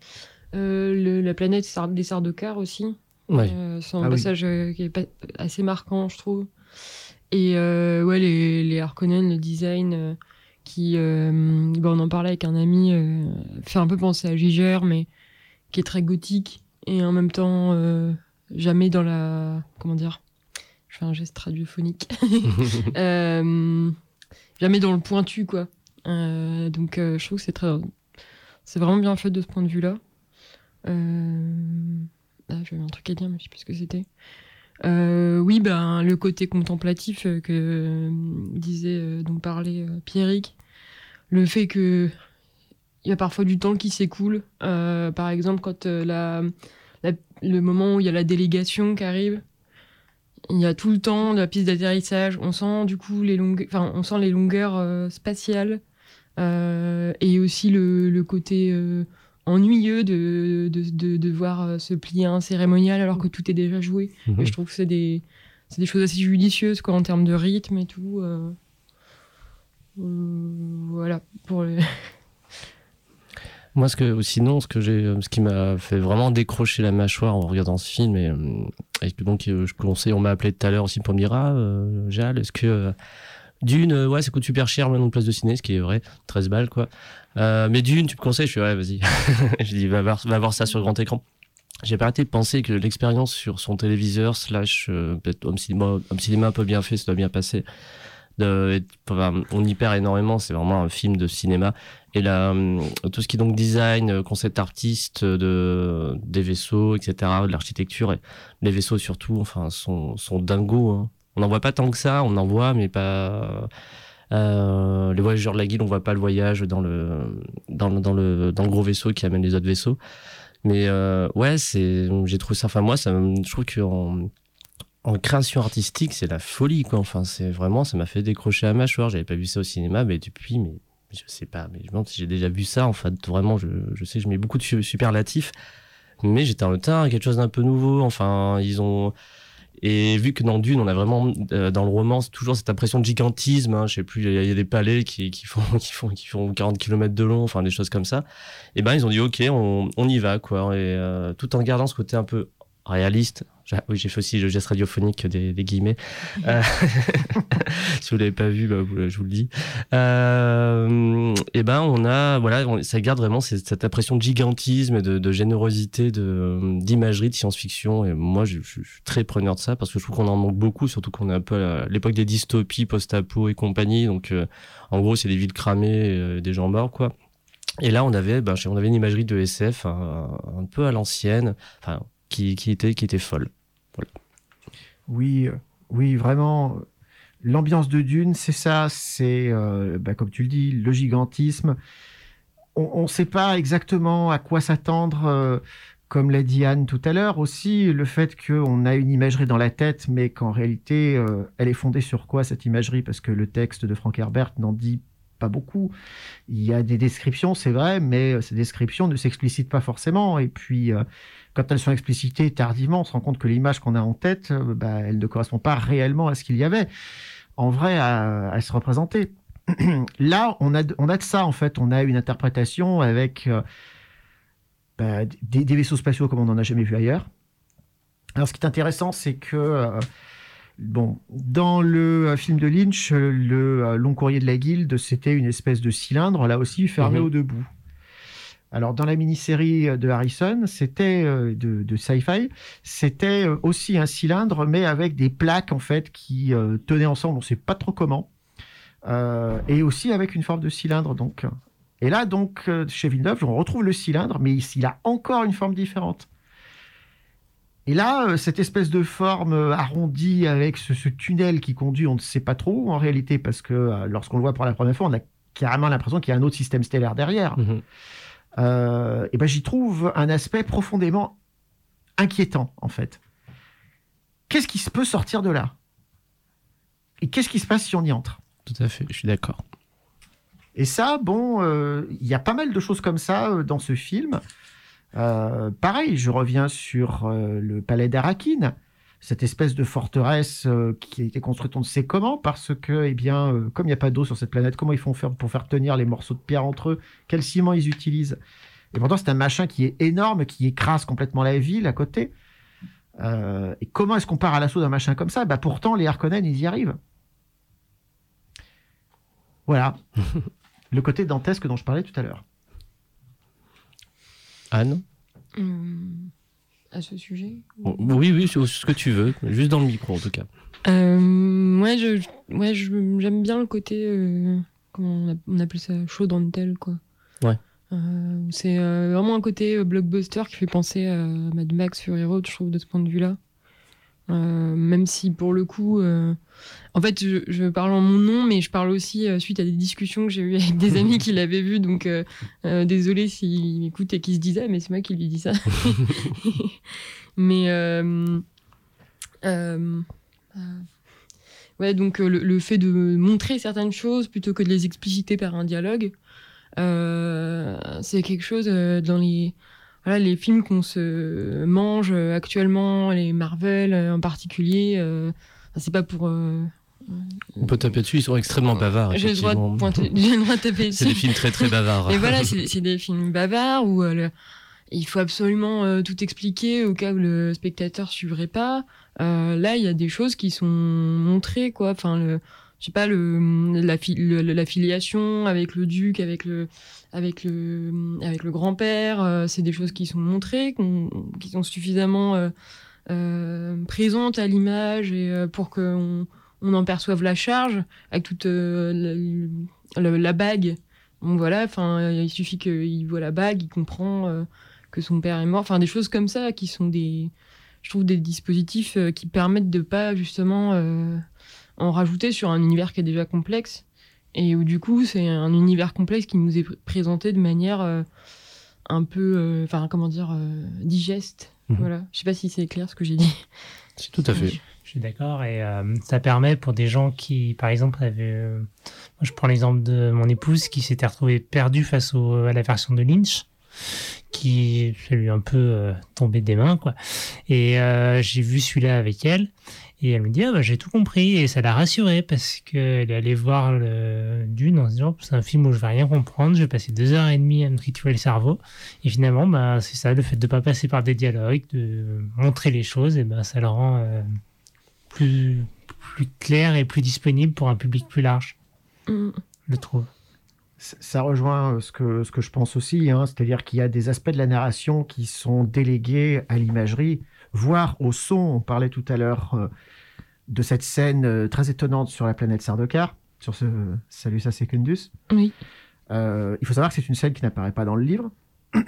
euh, le- la planète des Sardaukar aussi. Ouais. Euh, c'est un Ah passage qui est pas- assez marquant, je trouve. Et euh, ouais, les, les Harkonnen, le design, euh, qui, euh, bon, on en parlait avec un ami, euh, fait un peu penser à Giger, mais qui est très gothique et en même temps euh, jamais dans la, comment dire, je fais un geste radiophonique, <laughs> Euh, jamais dans le pointu quoi. Euh, donc je trouve que c'est très, c'est vraiment bien fait de ce point de vue-là. Euh... Ah, j'avais un truc à dire, mais je sais plus ce que c'était. Oui, ben le côté contemplatif que disait donc parlait Pierrick, le fait que il y a parfois du temps qui s'écoule. Euh, par exemple, quand euh, la, la- le moment où il y a la délégation qui arrive, il y a tout le temps de la piste d'atterrissage. On sent du coup les longueurs, enfin on sent les longueurs euh, spatiales et aussi le, le côté ennuyeux de, de, de, de voir euh, se plier un cérémonial alors que tout est déjà joué. Et je trouve que c'est des, c'est des choses assez judicieuses quoi, en termes de rythme et tout. voilà, pour les... <laughs> Moi, ce que, sinon, ce que j'ai, ce qui m'a fait vraiment décrocher la mâchoire en regardant ce film, et, euh, et donc, euh, je conseille, on m'a appelé tout à l'heure aussi pour me dire, ah, euh, Jal, est-ce que euh, Dune, euh, ouais, ça coûte super cher maintenant de place de ciné, ce qui est vrai, 13 balles quoi. Euh, mais Dune, tu me conseilles Je fais ouais, vas-y. <laughs> je dis va voir, va voir ça sur grand écran. J'ai pas arrêté de penser que l'expérience sur son téléviseur slash euh, peut-être home cinéma, home cinéma un peu bien fait, ça doit bien passer. De, on y perd énormément, c'est vraiment un film de cinéma. Et là, hum, tout ce qui est donc design, euh, concept artiste, de, des vaisseaux, etc., de l'architecture, les vaisseaux surtout, enfin, sont, sont dingos. Hein. On n'en voit pas tant que ça, on en voit, mais pas. Euh, les voyageurs de la guilde, on voit pas le voyage dans le, dans, le- dans, le, dans le gros vaisseau qui amène les autres vaisseaux. Mais euh, ouais, j'ai trouvé ça. Enfin, moi, ça, je trouve qu'en en création artistique, c'est la folie, quoi. Enfin, c'est vraiment, ça m'a fait décrocher à mâchoire. J'avais pas vu ça au cinéma, mais depuis, mais je sais pas, mais je me demande si j'ai déjà vu ça. En fait, vraiment, je, je sais, je mets beaucoup de su- superlatifs, mais j'étais en temps quelque chose d'un peu nouveau. Enfin, ils ont. Et vu que dans Dune, on a vraiment euh, dans le roman toujours cette impression de gigantisme. Hein, je sais plus, il y, a- il y a des palais qui, qui font <laughs> qui font qui font 40 km de long, enfin des choses comme ça. Et ben ils ont dit ok, on, on y va quoi. Et euh, tout en gardant ce côté un peu réaliste. Oui, j'ai fait aussi le geste radiophonique des, des guillemets. <laughs> Euh, <laughs> si vous l'avez pas vu, bah, je vous le dis. Euh, et ben, on a, voilà, on- ça garde vraiment cette, cette impression de gigantisme, et de, de générosité, de d'imagerie, de science-fiction. Et moi, je, suis très preneur de ça parce que je trouve qu'on en manque beaucoup, surtout qu'on est un peu à l'époque des dystopies, post-apo et compagnie. Donc, euh, en gros, c'est des villes cramées, euh, des gens morts, quoi. Et là, on avait, ben, on avait une imagerie de SF un, un peu à l'ancienne, enfin, qui, était, qui était folle. Oui, euh, oui, vraiment. L'ambiance de Dune, c'est ça, c'est, euh, bah, comme tu le dis, le gigantisme. On ne sait pas exactement à quoi s'attendre, euh, comme l'a dit Anne tout à l'heure. Aussi, le fait qu'on a une imagerie dans la tête, mais qu'en réalité, elle est fondée sur quoi cette imagerie? Parce que le texte de Frank Herbert n'en dit pas beaucoup. Il y a des descriptions, c'est vrai, mais ces descriptions ne s'explicitent pas forcément. Et puis, quand elles sont explicitées tardivement, on se rend compte que l'image qu'on a en tête, euh, bah, elle ne correspond pas réellement à ce qu'il y avait en vrai à, à se représenter. <clears throat> Là, on a, de- on a de ça en fait. On a une interprétation avec euh, bah, des, des vaisseaux spatiaux comme on n'en a jamais vu ailleurs. Alors, ce qui est intéressant, c'est que euh, bon, dans le film de Lynch, le long courrier de la guilde, c'était une espèce de cylindre, là aussi fermé Mhm. au debout. Alors, dans la mini-série de Harrison, c'était euh, de, sci-fi, c'était euh, aussi un cylindre, mais avec des plaques en fait qui euh, tenaient ensemble, on ne sait pas trop comment, Euh, et aussi avec une forme de cylindre. Donc, et là, donc, euh, chez Villeneuve, on retrouve le cylindre, mais il il a encore une forme différente. Et là, euh, cette espèce de forme euh, arrondie avec ce, tunnel qui conduit, on ne sait pas trop en réalité, parce que euh, lorsqu'on le voit pour la première fois, on a carrément l'impression qu'il y a un autre système stellaire derrière. Mhm. Euh, et ben j'y trouve un aspect profondément inquiétant en fait. Qu'est-ce qui se peut sortir de là? Et qu'est-ce qui se passe si on y entre? Tout à fait, je suis d'accord. Et ça, bon, euh, il y a pas mal de choses comme ça euh, dans ce film. Pareil, je reviens sur le palais d'Arakin, cette espèce de forteresse euh, qui a été construite on ne sait comment, parce que, eh bien, euh, comme il n'y a pas d'eau sur cette planète, comment ils font faire pour faire tenir les morceaux de pierre entre eux? Quel ciment ils utilisent? Et pourtant, c'est un machin qui est énorme, qui écrase complètement la ville à côté. Euh, et comment est-ce qu'on part à l'assaut d'un machin comme ça? Bah, Pourtant, les Harkonnen, ils y arrivent. Voilà. <laughs> le côté dantesque dont je parlais tout à l'heure. Anne? Hum, à ce sujet Bon, Oui, oui, ce que tu veux, juste dans le micro en tout cas. Euh, ouais, je, ouais, j'aime bien le côté, euh, comment on, appelle ça, chaud dans le tel, quoi. Ouais. Euh, c'est euh, vraiment un côté blockbuster qui fait penser à Mad Max Fury Road, je trouve, de ce point de vue-là. Euh, même si pour le coup, euh, en fait, je, je parle en mon nom, mais je parle aussi euh, suite à des discussions que j'ai eues avec des <laughs> amis qui l'avaient vu, donc désolé s'ils m'écoutent et qu'ils se disaient, ah, mais c'est moi qui lui dis ça. <laughs> <laughs> mais ouais, donc le, le fait de montrer certaines choses plutôt que de les expliciter par un dialogue, c'est quelque chose dans les voilà les films qu'on se mange euh, actuellement, les Marvel euh, en particulier. euh, c'est pas pour euh, On peut taper dessus, ils sont extrêmement bavards. j'ai le droit de effectivement. pointer, j'ai le droit de taper C'est des dessus. films très très bavards. Mais voilà, c'est c'est des films bavards où euh, le- il faut absolument euh, tout expliquer au cas où le spectateur suivrait pas. Euh, là, il y a des choses qui sont montrées, quoi. Enfin, le, je sais pas le le- la filiation avec le duc, avec le avec le avec le grand-père, euh, c'est des choses qui sont montrées, qui sont suffisamment euh, euh, présentes à l'image et pour qu'on on en perçoive la charge avec toute la, la- bague. Donc voilà, enfin il suffit qu'il voit la bague, il comprend que son père est mort. Enfin des choses comme ça qui sont des je trouve des dispositifs qui permettent de pas justement en rajouter sur un univers qui est déjà complexe et où du coup c'est un univers complexe qui nous est pr- présenté de manière euh, un peu euh, enfin comment dire euh, digeste Mhm. voilà je sais pas si c'est clair ce que j'ai dit C'est tout à fait. Je suis d'accord et euh, ça permet pour des gens qui, par exemple, avaient. euh, moi, je prends l'exemple de mon épouse qui s'était retrouvée perdue face au, à la version de Lynch, qui ça lui un peu euh, tombé des mains, quoi. Et euh, j'ai vu celui-là avec elle et elle me dit ah bah j'ai tout compris et ça l'a rassurée parce qu'elle est allée voir le Dune en se disant c'est un film où je vais rien comprendre, je vais passer deux heures et demie à me triturer le cerveau et finalement bah c'est ça le fait de pas passer par des dialogues, de montrer les choses et ben ça le rend euh, plus, plus clair et plus disponible pour un public plus large, Mm. je trouve. Ça ça rejoint euh, ce que, ce que je pense aussi, hein, c'est-à-dire qu'il y a des aspects de la narration qui sont délégués à l'imagerie, voire au son. On parlait tout à l'heure euh, de cette scène euh, très étonnante sur la planète Sardaukar, sur ce Salusa Secundus. oui Euh, il faut savoir que c'est une scène qui n'apparaît pas dans le livre. <clears throat>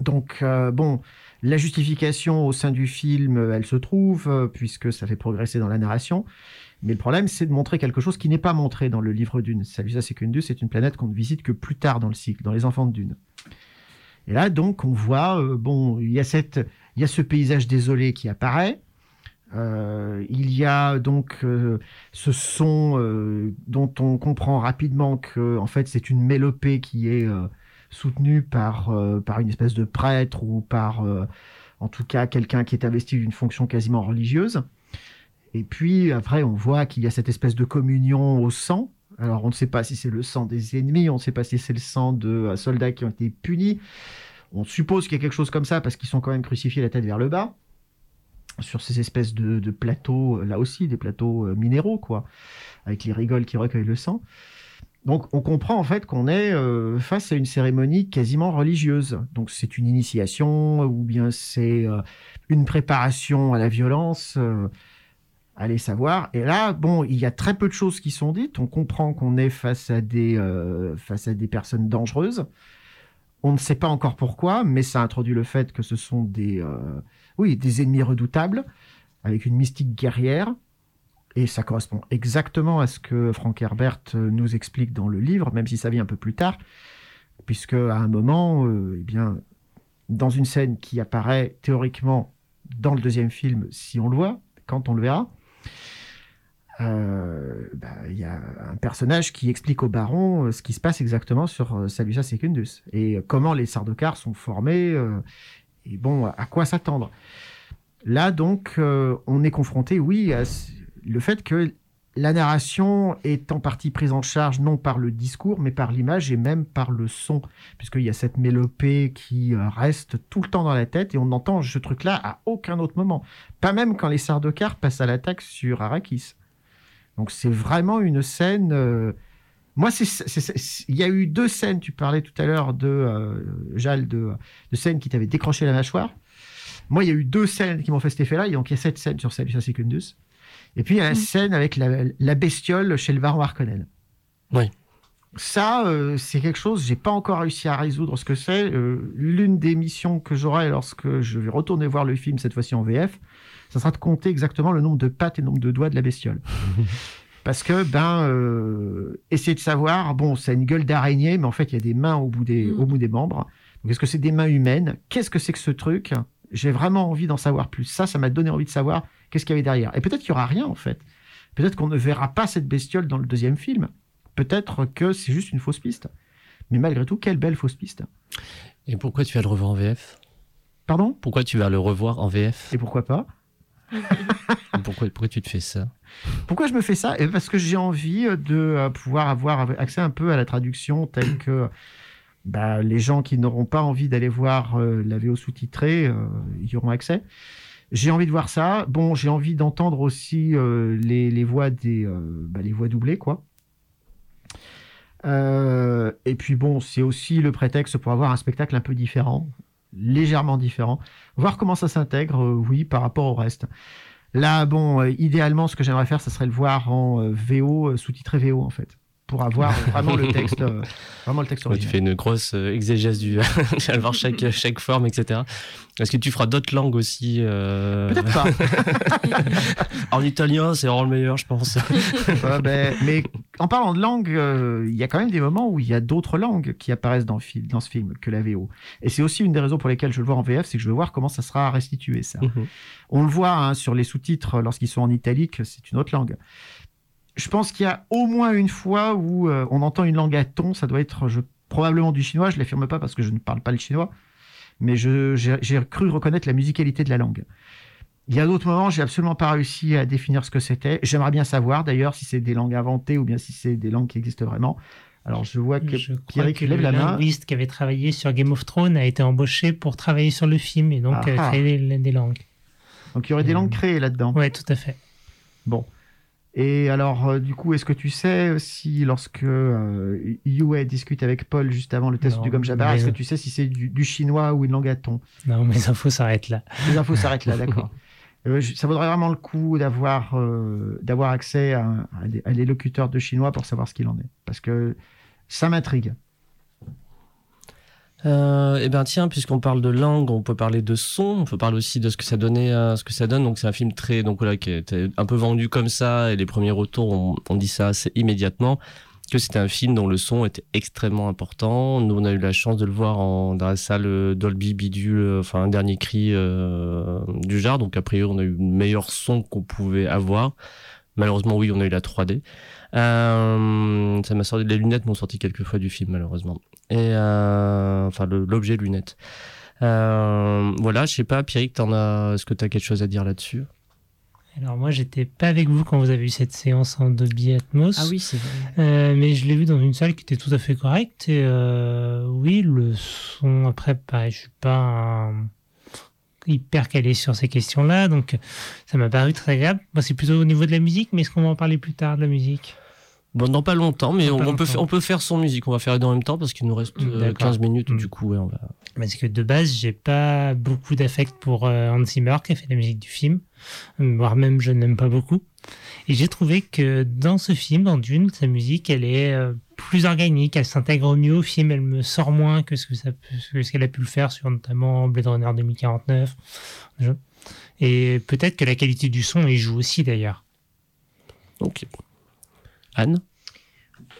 Donc, bon, la justification au sein du film, elle se trouve, puisque ça fait progresser dans la narration. Mais le problème, c'est de montrer quelque chose qui n'est pas montré dans le livre Dune. Salusa Secundus est une planète qu'on ne visite que plus tard dans le cycle, dans Les Enfants de Dune. Et là, donc, on voit, euh, bon, il y, a cette, il y a ce paysage désolé qui apparaît. Euh, il y a donc euh, ce son euh, dont on comprend rapidement que, en fait, c'est une mélopée qui est soutenue par, par une espèce de prêtre ou par, en tout cas, quelqu'un qui est investi d'une fonction quasiment religieuse. Et puis après, on voit qu'il y a cette espèce de communion au sang. Alors, on ne sait pas si c'est le sang des ennemis, on ne sait pas si c'est le sang de soldats qui ont été punis. On suppose qu'il y a quelque chose comme ça parce qu'ils sont quand même crucifiés la tête vers le bas sur ces espèces de, plateaux, euh, là aussi, des plateaux euh, minéraux, quoi, avec les rigoles qui recueillent le sang. Donc, on comprend en fait qu'on est euh, face à une cérémonie quasiment religieuse. Donc, c'est une initiation ou bien c'est une préparation à la violence. allez savoir. Et là, bon, il y a très peu de choses qui sont dites. On comprend qu'on est face à des, face à des personnes dangereuses. On ne sait pas encore pourquoi, mais ça introduit le fait que ce sont des, euh, oui, des ennemis redoutables, avec une mystique guerrière. Et ça correspond exactement à ce que Frank Herbert euh, nous explique dans le livre, même si ça vient un peu plus tard, puisque à un moment, euh, eh bien, dans une scène qui apparaît théoriquement dans le deuxième film, si on le voit, quand on le verra, euh, bah, y a un personnage qui explique au baron euh, ce qui se passe exactement sur euh, Salusa Secundus et euh, comment les Sardaukars sont formés euh, et bon, à quoi s'attendre. Là, donc, on est confronté, oui, à le fait que la narration est en partie prise en charge non par le discours, mais par l'image et même par le son, puisqu'il y a cette mélopée qui reste tout le temps dans la tête et on n'entend ce truc-là à aucun autre moment. Pas même quand les Sardaukars passent à l'attaque sur Arrakis. Donc c'est vraiment une scène. euh, Moi, il y a eu deux scènes. Tu parlais tout à l'heure de euh, Jal, de, de scènes qui t'avaient décroché la mâchoire. Moi, il y a eu deux scènes qui m'ont fait cet effet-là. Et donc il y a cette scène sur Salusa Secundus. Et puis il y a la Mm. scène avec la, la bestiole chez le baron Harkonnen. Oui. Ça, euh, c'est quelque chose, j'ai pas encore réussi à résoudre ce que c'est. Euh, L'une des missions que j'aurai lorsque je vais retourner voir le film, cette fois-ci en VF, ça sera de compter exactement le nombre de pattes et le nombre de doigts de la bestiole. <laughs> Parce que, ben, euh, essayer de savoir, bon, ça a une gueule d'araignée, mais en fait, il y a des mains au bout des, Mm. au bout des membres. Donc, est-ce que c'est des mains humaines? Qu'est-ce que c'est que ce truc? J'ai vraiment envie d'en savoir plus. Ça, ça m'a donné envie de savoir qu'est-ce qu'il y avait derrière. Et peut-être qu'il y aura rien, en fait. Peut-être qu'on ne verra pas cette bestiole dans le deuxième film. Peut-être que c'est juste une fausse piste. Mais malgré tout, quelle belle fausse piste. Et pourquoi tu vas le revoir en VF Pardon? Pourquoi tu vas le revoir en VF Et pourquoi pas? <laughs> pourquoi, tu te fais ça? Pourquoi je me fais ça? Eh Parce que j'ai envie de euh, pouvoir avoir accès un peu à la traduction telle que bah, les gens qui n'auront pas envie d'aller voir euh, la VO sous-titrée euh, y auront accès. J'ai envie de voir ça. Bon, j'ai envie d'entendre aussi euh, les, les voix des euh, bah, les voix doublées, quoi. Euh, et puis bon, c'est aussi le prétexte pour avoir un spectacle un peu différent, légèrement différent, voir comment ça s'intègre, euh, oui, par rapport au reste. Là, bon, euh, idéalement, ce que j'aimerais faire, ça serait le voir en euh, VO, sous-titré VO, en fait, pour avoir <laughs> vraiment le texte, euh, vraiment le texte Ouais, tu original. fais une grosse euh, exégèse du. <laughs> tu vas voir chaque, chaque forme, etc. Est-ce que tu feras d'autres langues aussi euh, Peut-être pas. <laughs> En italien, c'est vraiment le meilleur, je pense. Ouais, ben, mais en parlant de langue, euh, il y a quand même des moments où il y a d'autres langues qui apparaissent dans, dans ce film que la VO. Et c'est aussi une des raisons pour lesquelles je le vois en VF, c'est que je veux voir comment ça sera restitué, ça. Mhm. On le voit hein, sur les sous-titres lorsqu'ils sont en italique, c'est une autre langue. Je pense qu'il y a au moins une fois où euh, on entend une langue à ton, ça doit être je, probablement du chinois, je l'affirme pas parce que je ne parle pas le chinois, mais j'ai cru reconnaître la musicalité de la langue. Il y a d'autres moments, j'ai absolument pas réussi à définir ce que c'était. J'aimerais bien savoir d'ailleurs si c'est des langues inventées ou bien si c'est des langues qui existent vraiment. Alors je vois que Je Pierrick que lève le la main. linguiste qui avait travaillé sur Game of Thrones a été embauché pour travailler sur le film et donc Ah euh, ah. créer des, des langues. Donc il y aurait des Hmm. langues créées là-dedans. Ouais, tout à fait. Bon. Et alors, euh, du coup, est-ce que tu sais si lorsque euh, Yue discute avec Paul juste avant le test Non, du gomme jabbar, est-ce que non. tu sais si c'est du, du chinois ou une langue à ton Non, mes infos s'arrêtent là. Les infos s'arrêtent là, <laughs> d'accord. Euh, ça vaudrait vraiment le coup d'avoir euh, d'avoir accès à, à des- à l'élocuteur de chinois pour savoir ce qu'il en est. Parce que ça m'intrigue. Euh, eh ben tiens, puisqu'on parle de langue, on peut parler de son, on peut parler aussi de ce que ça donnait, euh, ce que ça donne. Donc c'est un film très, donc voilà, qui était un peu vendu comme ça, et les premiers retours, on, dit ça assez immédiatement, que c'était un film dont le son était extrêmement important. Nous, on a eu la chance de le voir en, dans la salle Dolby Bidule, euh, enfin un dernier cri euh, du genre. Donc a priori, on a eu le meilleur son qu'on pouvait avoir. Malheureusement, oui, on a eu la 3D. Euh, ça m'a sorti, les lunettes m'ont sorti quelques fois du film, malheureusement et euh, enfin l'objet lunettes. Euh, voilà, je sais pas, Pierrick, t'en as, est-ce que t'as quelque chose à dire là-dessus? Alors moi, j'étais pas avec vous quand vous avez eu cette séance en Dolby Atmos. Ah oui, c'est vrai. Euh, mais je l'ai vu dans une salle qui était tout à fait correcte. Et euh, oui, le son, après, pareil, je suis pas un- hyper calé sur ces questions-là, donc ça m'a paru très agréable. Moi, c'est plutôt au niveau de la musique, mais est-ce qu'on va en parler plus tard de la musique? Bon, dans pas longtemps, mais on, pas on peut, longtemps. on peut faire son musique. On va faire les deux en même temps parce qu'il nous reste euh, D'accord. 15 minutes. Mm. Du coup, ouais, on va. Parce que de base, j'ai pas beaucoup d'affect pour euh, Hans Zimmer qui a fait la musique du film, voire même je n'aime pas beaucoup. Et j'ai trouvé que dans ce film, dans Dune, sa musique, elle est euh, plus organique, elle s'intègre mieux au film, elle me sort moins que ce que ça peut- que ce qu'elle a pu le faire sur notamment Blade Runner 2049. Je- Et peut-être que la qualité du son y joue aussi d'ailleurs. Ok.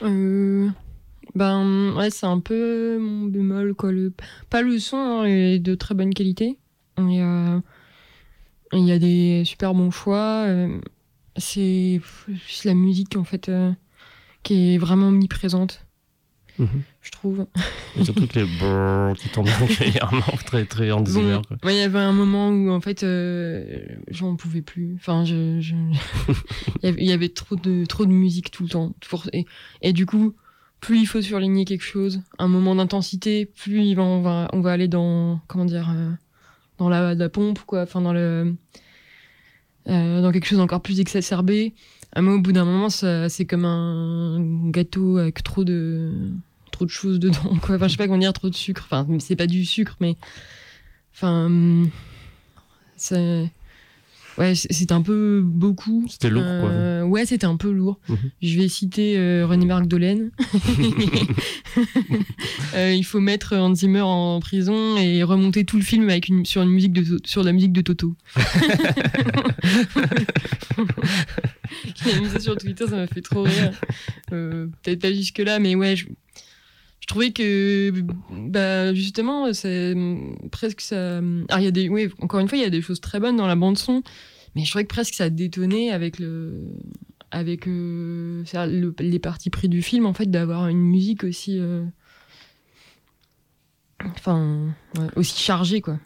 Euh, ben ouais, c'est un peu mon bémol quoi. Le, pas le son hein, est de très bonne qualité. Euh, Il y a des super bons choix. euh, c'est la musique en fait qui est vraiment omniprésente, Mhm. je trouve. Et Surtout que les brrr qui tombent régulièrement, très très Hans Zimmer. Bon, quoi. ouais, il y avait un moment où en fait euh, j'en pouvais plus. Enfin, je, je- <laughs> il, y avait, il y trop de trop de musique tout le temps. Et, et du coup, plus il faut surligner quelque chose, un moment d'intensité, plus il va, on va on va aller dans comment dire euh, dans la, la pompe quoi. Enfin dans le euh, dans quelque chose d'encore plus exacerbé. Ah, moi, au bout d'un moment, c'est comme un gâteau avec trop de trop de choses dedans quoi. Enfin, je sais pas comment dire, trop de sucre. Enfin, c'est pas du sucre, mais Enfin, hum, c'est. Ouais, c'était un peu beaucoup. C'était lourd, quoi. Euh, ouais, c'était un peu lourd. Mhm. Je vais citer euh, René Marc Dolène. <laughs> <laughs> Euh, il faut mettre Hans Zimmer en prison et remonter tout le film avec une, sur, une musique de, sur la musique de Toto. Il a mis ça sur Twitter, ça m'a fait trop rire. Peut-être pas jusque-là, mais ouais, je trouvais que, bah, justement, c'est presque ça. Alors, il y a des. Oui, encore une fois, il y a des choses très bonnes dans la bande-son, mais je trouvais que presque ça détonnait avec le. Avec euh, le- les parties pris du film, en fait, d'avoir une musique aussi. euh, Enfin, ouais, aussi chargée, quoi.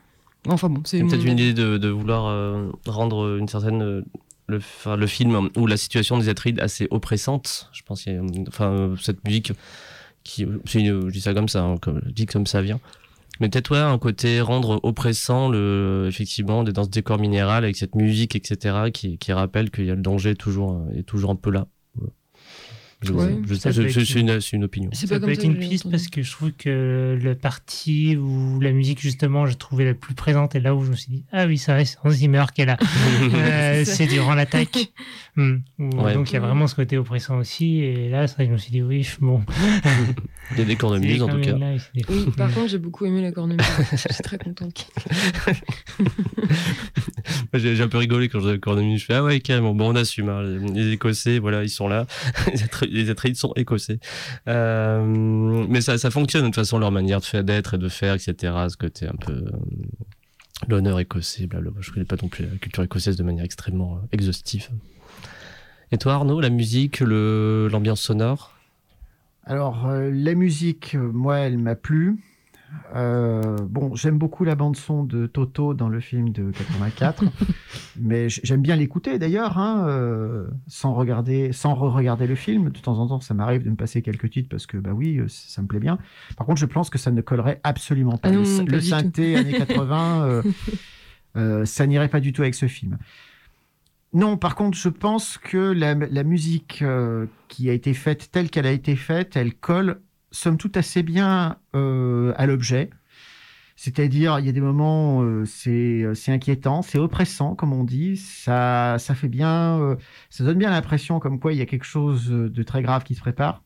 Enfin bon, c'est. Peut-être une idée de, de vouloir euh, rendre une certaine le, enfin, le film ou la situation des Atrides assez oppressante. Je pense a, enfin cette musique qui je dis ça comme ça, hein, je dis comme ça vient. Mais peut-être ouais, un côté rendre oppressant le, effectivement, dans ce décor minéral avec cette musique, etc., qui, qui rappelle qu'il y a le danger toujours, est toujours un peu là. Je, je- Ça je- je- être c'est une, c'est une opinion. C'est Ça pas peut être ça une piste entendu. parce que je trouve que le partie où la musique justement je trouvais la plus présente et là où je me suis dit ah oui c'est vrai c'est Hans Zimmer qui est là <laughs> Euh, c'est durant l'attaque <laughs> Hmm. Ouais. donc il y a vraiment ce côté oppressant aussi et là c'est vrai que je me suis dit oui bon Il y a des cornemuses <laughs> en tout cas. Là, c'est des- Oui, par contre, j'ai beaucoup aimé la cornemuse. Je suis très contente. J'ai un peu rigolé quand j'ai cornemuse. Je fais ah ouais carrément. Bon on assume. hein. Les, les Écossais voilà ils sont là. Les Atreides sont écossais. Euh, mais ça ça fonctionne de toute façon leur manière d'être et de faire etc. Ce côté un peu euh, l'honneur écossais. Blablabla. Je connais pas non plus la culture écossaise de manière extrêmement euh, exhaustive. Et toi Arnaud la musique l'ambiance sonore? Alors, la musique, moi, elle m'a plu. Euh, bon, j'aime beaucoup la bande-son de Toto dans le film de 84, <laughs> mais j'aime bien l'écouter d'ailleurs, hein, euh, sans regarder, sans re-regarder le film. De temps en temps, ça m'arrive de me passer quelques titres parce que, bah oui, euh, ça me plaît bien. Par contre, je pense que ça ne collerait absolument pas. Ah non, le pas le du synthé années 80, <laughs> euh, ça n'irait pas du tout avec ce film. Non, par contre, je pense que la, la musique qui a été faite telle qu'elle a été faite, elle colle, somme toute, assez bien euh, à l'objet. C'est-à-dire, il y a des moments, euh, c'est c'est inquiétant, c'est oppressant, comme on dit. Ça, ça fait bien, euh, ça donne bien l'impression comme quoi il y a quelque chose de très grave qui se prépare.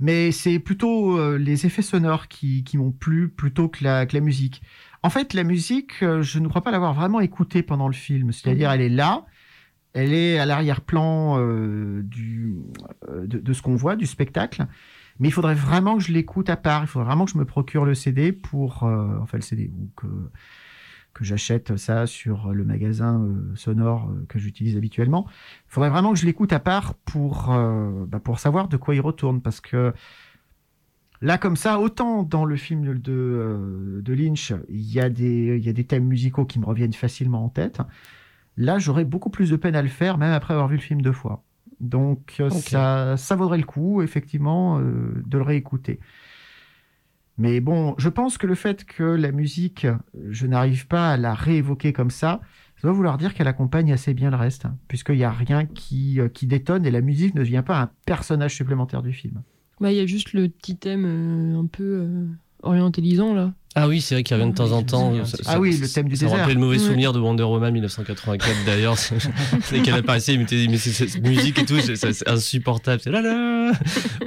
Mais c'est plutôt euh, les effets sonores qui, qui m'ont plu plutôt que la, que la musique. En fait, la musique, euh, je ne crois pas l'avoir vraiment écoutée pendant le film. C'est-à-dire, elle est là, elle est à l'arrière-plan euh, euh, de, ce qu'on voit, du spectacle. Mais il faudrait vraiment que je l'écoute à part. Il faudrait vraiment que je me procure le CD pour, euh, enfin le CD ou que que j'achète ça sur le magasin sonore que j'utilise habituellement. Il faudrait vraiment que je l'écoute à part pour bah, pour savoir de quoi il retourne parce que Là, comme ça, autant dans le film de, de Lynch, il y, il y a des thèmes musicaux qui me reviennent facilement en tête. Là, j'aurais beaucoup plus de peine à le faire, même après avoir vu le film deux fois. Donc, euh, ça, ça vaudrait le coup, effectivement, euh, de le réécouter. Mais bon, je pense que le fait que la musique, je n'arrive pas à la réévoquer comme ça, ça doit vouloir dire qu'elle accompagne assez bien le reste, hein, puisqu'il n'y a rien qui, euh, qui détonne et la musique ne devient pas un personnage supplémentaire du film. Bah, il y a juste le petit thème euh, un peu euh, orientalisant, là. Ah oui, c'est vrai qu'il revient de temps en temps. Ah Ça- Ah ça- oui, le thème du ça désert. rappelait le mauvais Ouais. souvenir de Wonder Woman 1984 d'ailleurs. <laughs> Dès qu'elle apparaissait, il me disait, mais c'est cette musique et tout, c'est insupportable. C'est là là.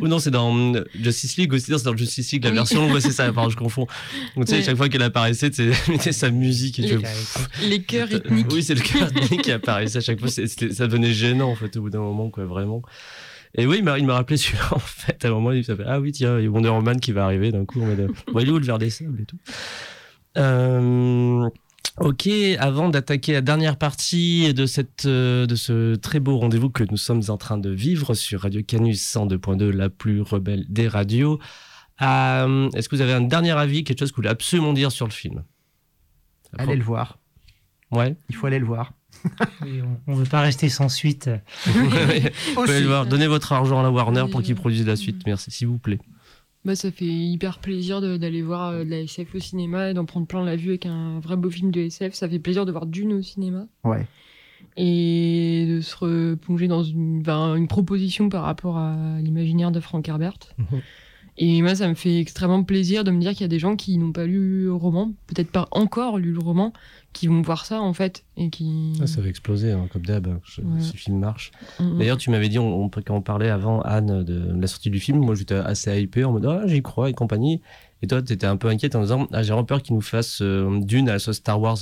Ou non, c'est dans Justice League aussi. C'est dans Justice League, la version longue, c'est ça, pardon, je confonds. Donc tu sais, Ouais. chaque fois qu'elle apparaissait, tu mettait sa musique et Les- Les chœurs rythmiques. oui, c'est le cœur ethnique qui apparaissait à chaque fois. Ça devenait gênant, en fait, au bout d'un moment, quoi, vraiment. Et oui, il m'a, rappelé celui-là, <laughs> en fait. À un moment, il s'appelle, ah oui, tiens, il y a Wonder Woman qui va arriver d'un coup. On va de, bon, il est où le verre des sables et tout. Euh, ok, avant d'attaquer la dernière partie de cette, euh, de ce très beau rendez-vous que nous sommes en train de vivre sur Radio Canus 102.2, la plus rebelle des radios. euh, est-ce que vous avez un dernier avis, quelque chose que vous voulez absolument dire sur le film? Allez le voir. Ouais. Il faut aller le voir. Oui, on, on veut pas rester sans suite. Vous pouvez le voir. Donnez votre argent à la Warner pour qu'ils produisent la suite. Merci, s'il vous plaît. Bah, ça fait hyper plaisir d'aller voir euh, de la SF au cinéma et d'en prendre plein la vue avec un vrai beau film de SF. Ça fait plaisir de voir Dune au cinéma Ouais. et de se replonger dans une, ben, une proposition par rapport à l'imaginaire de Frank Herbert. Mhm. Et moi, ça me fait extrêmement plaisir de me dire qu'il y a des gens qui n'ont pas lu le roman, peut-être pas encore lu le roman, qui vont voir ça en fait et qui. Ah, ça va exploser, hein, comme d'hab. Je- Ouais. Ce film marche. Mm, mm. D'ailleurs, tu m'avais dit, on, on- quand on parlait avant, Anne, de la sortie du film, moi j'étais assez hypé en mode Ah, j'y crois et compagnie. Et toi, t'étais un peu inquiète en disant Ah, j'ai vraiment peur qu'ils nous fassent euh, Dune à la sauce Star Wars.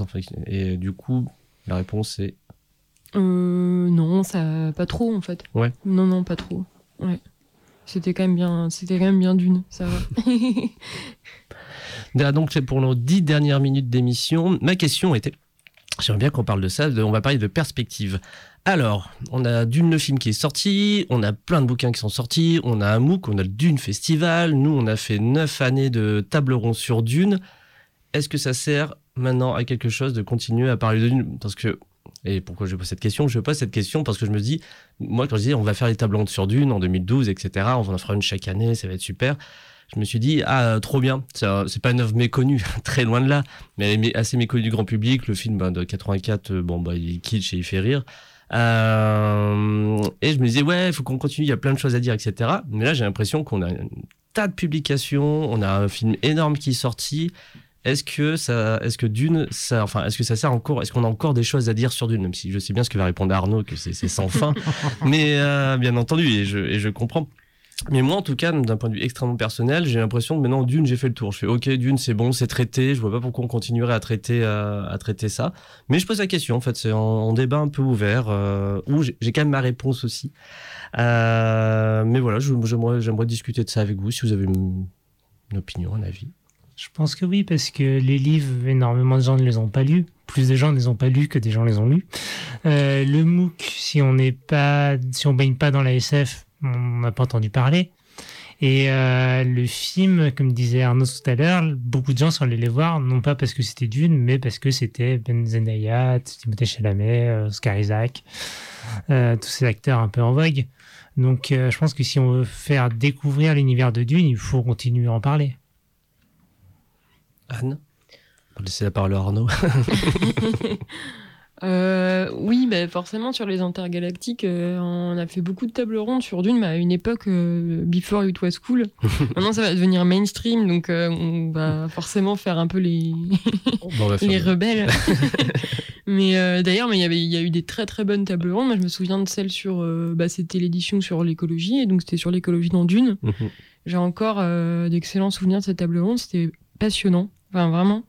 Et du coup, la réponse est Euh, non, ça, pas trop en fait. Ouais. Non, non, pas trop. Ouais. C'était quand même bien, c'était quand même bien d'une, ça va. <laughs> Donc, c'est pour nos dix dernières minutes d'émission. Ma question était, j'aimerais bien qu'on parle de ça, on va parler de perspective. Alors, on a Dune le film qui est sorti, on a plein de bouquins qui sont sortis, on a un MOOC, on a le Dune Festival, nous on a fait neuf années de table ronde sur Dune. Est-ce que ça sert maintenant à quelque chose de continuer à parler de Dune? Parce que, et pourquoi je pose cette question? Je pose cette question parce que je me dis, moi quand je dis on va faire les tables sur Dune en 2012, etc., on en fera une chaque année, ça va être super je me suis dit, ah, trop bien. C'est pas une œuvre méconnue, <laughs> très loin de là, mais elle est assez méconnue du grand public. Le film ben, de 84, euh, bon, bah, il kitsch et il fait rire. Euh, et je me disais, ouais, il faut qu'on continue, il y a plein de choses à dire, etc. Mais là, j'ai l'impression qu'on a un tas de publications, on a un film énorme qui est sorti. Est-ce que ça, est-ce que Dune, ça, enfin, est-ce que ça sert encore, est-ce qu'on a encore des choses à dire sur Dune, même si je sais bien ce que va répondre Arnaud, que c'est sans fin, <laughs> mais euh, bien entendu, et je, et je comprends. Mais moi, en tout cas, d'un point de vue extrêmement personnel, j'ai l'impression que maintenant, Dune, j'ai fait le tour. Je fais, ok, Dune, c'est bon, c'est traité. Je vois pas pourquoi on continuerait à traiter, euh, à traiter ça. Mais je pose la question, en fait, c'est en, débat un peu ouvert, euh, où j'ai quand même ma réponse aussi. Euh, mais voilà, j'aimerais j'aimerais discuter de ça avec vous, si vous avez une, une opinion, un avis. Je pense que oui, parce que les livres, énormément de gens ne les ont pas lus. Plus de gens ne les ont pas lus que des gens les ont lus. Euh, le MOOC, si on n'est pas, si on baigne pas dans la SF, on n'a pas entendu parler. Et euh, le film, comme disait Arnaud tout à l'heure, beaucoup de gens sont allés les voir, non pas parce que c'était Dune, mais parce que c'était Ben Zendaya, Timothée Chalamet, euh, Oscar Isaac, tous ces acteurs un peu en vogue. Donc, je pense que si on veut faire découvrir l'univers de Dune, il faut continuer à en parler. Anne On va laisser la parole à Arnaud. <laughs> Euh, oui, bah forcément sur les intergalactiques, euh, on a fait beaucoup de tables rondes sur Dune, mais à une époque, euh, before it was cool. <laughs> Maintenant, ça va devenir mainstream, donc on va forcément faire un peu les, Bon, <laughs> rebelles. mais d'ailleurs, mais il y avait, il y a eu des très très bonnes tables rondes. Moi, je me souviens de celle sur, bah, c'était l'édition sur l'écologie, et donc c'était sur l'écologie dans Dune. Mhm. J'ai encore d'excellents souvenirs de cette table ronde. C'était passionnant, enfin vraiment.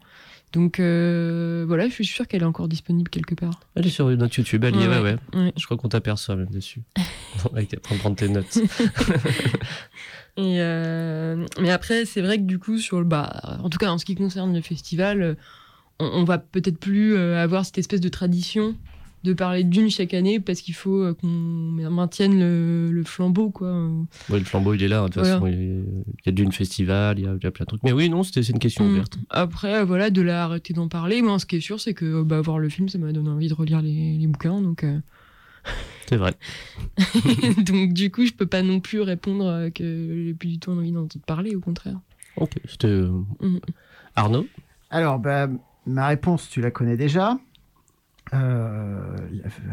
Donc euh, voilà, je suis sûre qu'elle est encore disponible quelque part. Elle est sur notre YouTube, elle y est, ouais, Ouais. Je crois qu'on t'aperçoit même dessus. Avec tes- prendre prendre tes notes. <laughs> Et euh, mais après, c'est vrai que du coup, sur le bah, en tout cas en ce qui concerne le festival, euh, on, on va peut-être plus avoir cette espèce de tradition de parler d'une chaque année parce qu'il faut euh, qu'on maintienne le, le flambeau, quoi. Ouais, le flambeau, il est là. De toute Voilà. façon, il y a d'une festival, il y, a, il y a plein de trucs. Mais oui, non, c'était c'est une question Mm. ouverte. Après, voilà, de là arrêter d'en parler. Moi, ce qui est sûr, c'est que euh, bah, voir le film, ça m'a donné envie de relire les, les bouquins. Donc, euh, <laughs> C'est vrai. <laughs> donc, du coup, je peux pas non plus répondre que j'ai plus du tout envie d'en parler, au contraire. Ok. C'était. euh, Mm. Arnaud? Alors, bah, ma réponse, tu la connais déjà. Euh,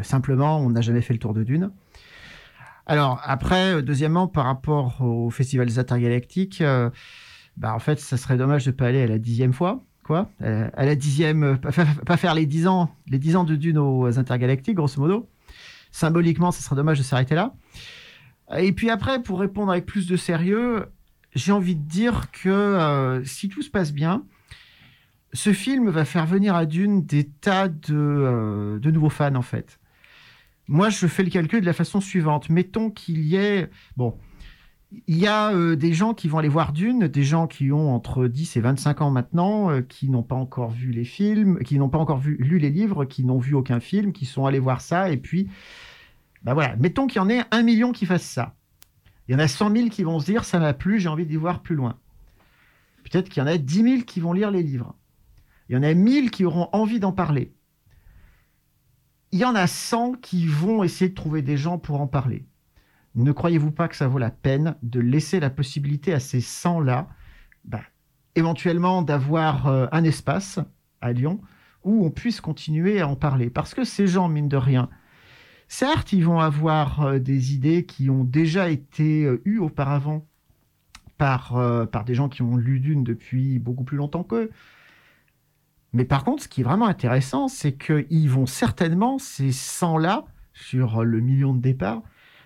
simplement, on n'a jamais fait le tour de Dune. Alors, après, euh, deuxièmement, par rapport au Festival des Intergalactiques, euh, bah, en fait, ça serait dommage de ne pas aller à la dixième fois. Quoi À la dixième, pas, pas faire les dix ans, les dix ans de Dune aux Intergalactiques, grosso modo. Symboliquement, ça serait dommage de s'arrêter là. Et puis après, pour répondre avec plus de sérieux, j'ai envie de dire que si tout se passe bien, ce film va faire venir à Dune des tas de, euh, de nouveaux fans, en fait. Moi, je fais le calcul de la façon suivante. Mettons qu'il y ait... Bon, il y a euh, des gens qui vont aller voir Dune, des gens qui ont entre 10 et 25 ans maintenant, euh, qui n'ont pas encore vu les films, qui n'ont pas encore lu les livres, qui n'ont vu aucun film, qui sont allés voir ça, et puis... Ben voilà, mettons qu'il y en ait un million qui fassent ça. Il y en a 100 000 qui vont se dire, ça m'a plu, j'ai envie d'y voir plus loin. Peut-être qu'il y en a 10 000 qui vont lire les livres. Il y en a 1000 qui auront envie d'en parler. Il y en a 100 qui vont essayer de trouver des gens pour en parler. Ne croyez-vous pas que ça vaut la peine de laisser la possibilité à ces 100-là, bah, éventuellement d'avoir euh, un espace à Lyon où on puisse continuer à en parler? Parce que ces gens, mine de rien, certes, ils vont avoir euh, des idées qui ont déjà été euh, eues auparavant par, par des gens qui ont lu Dune depuis beaucoup plus longtemps qu'eux. Mais par contre, ce qui est vraiment intéressant, c'est qu'ils vont certainement, ces 100-là, sur le million de départ,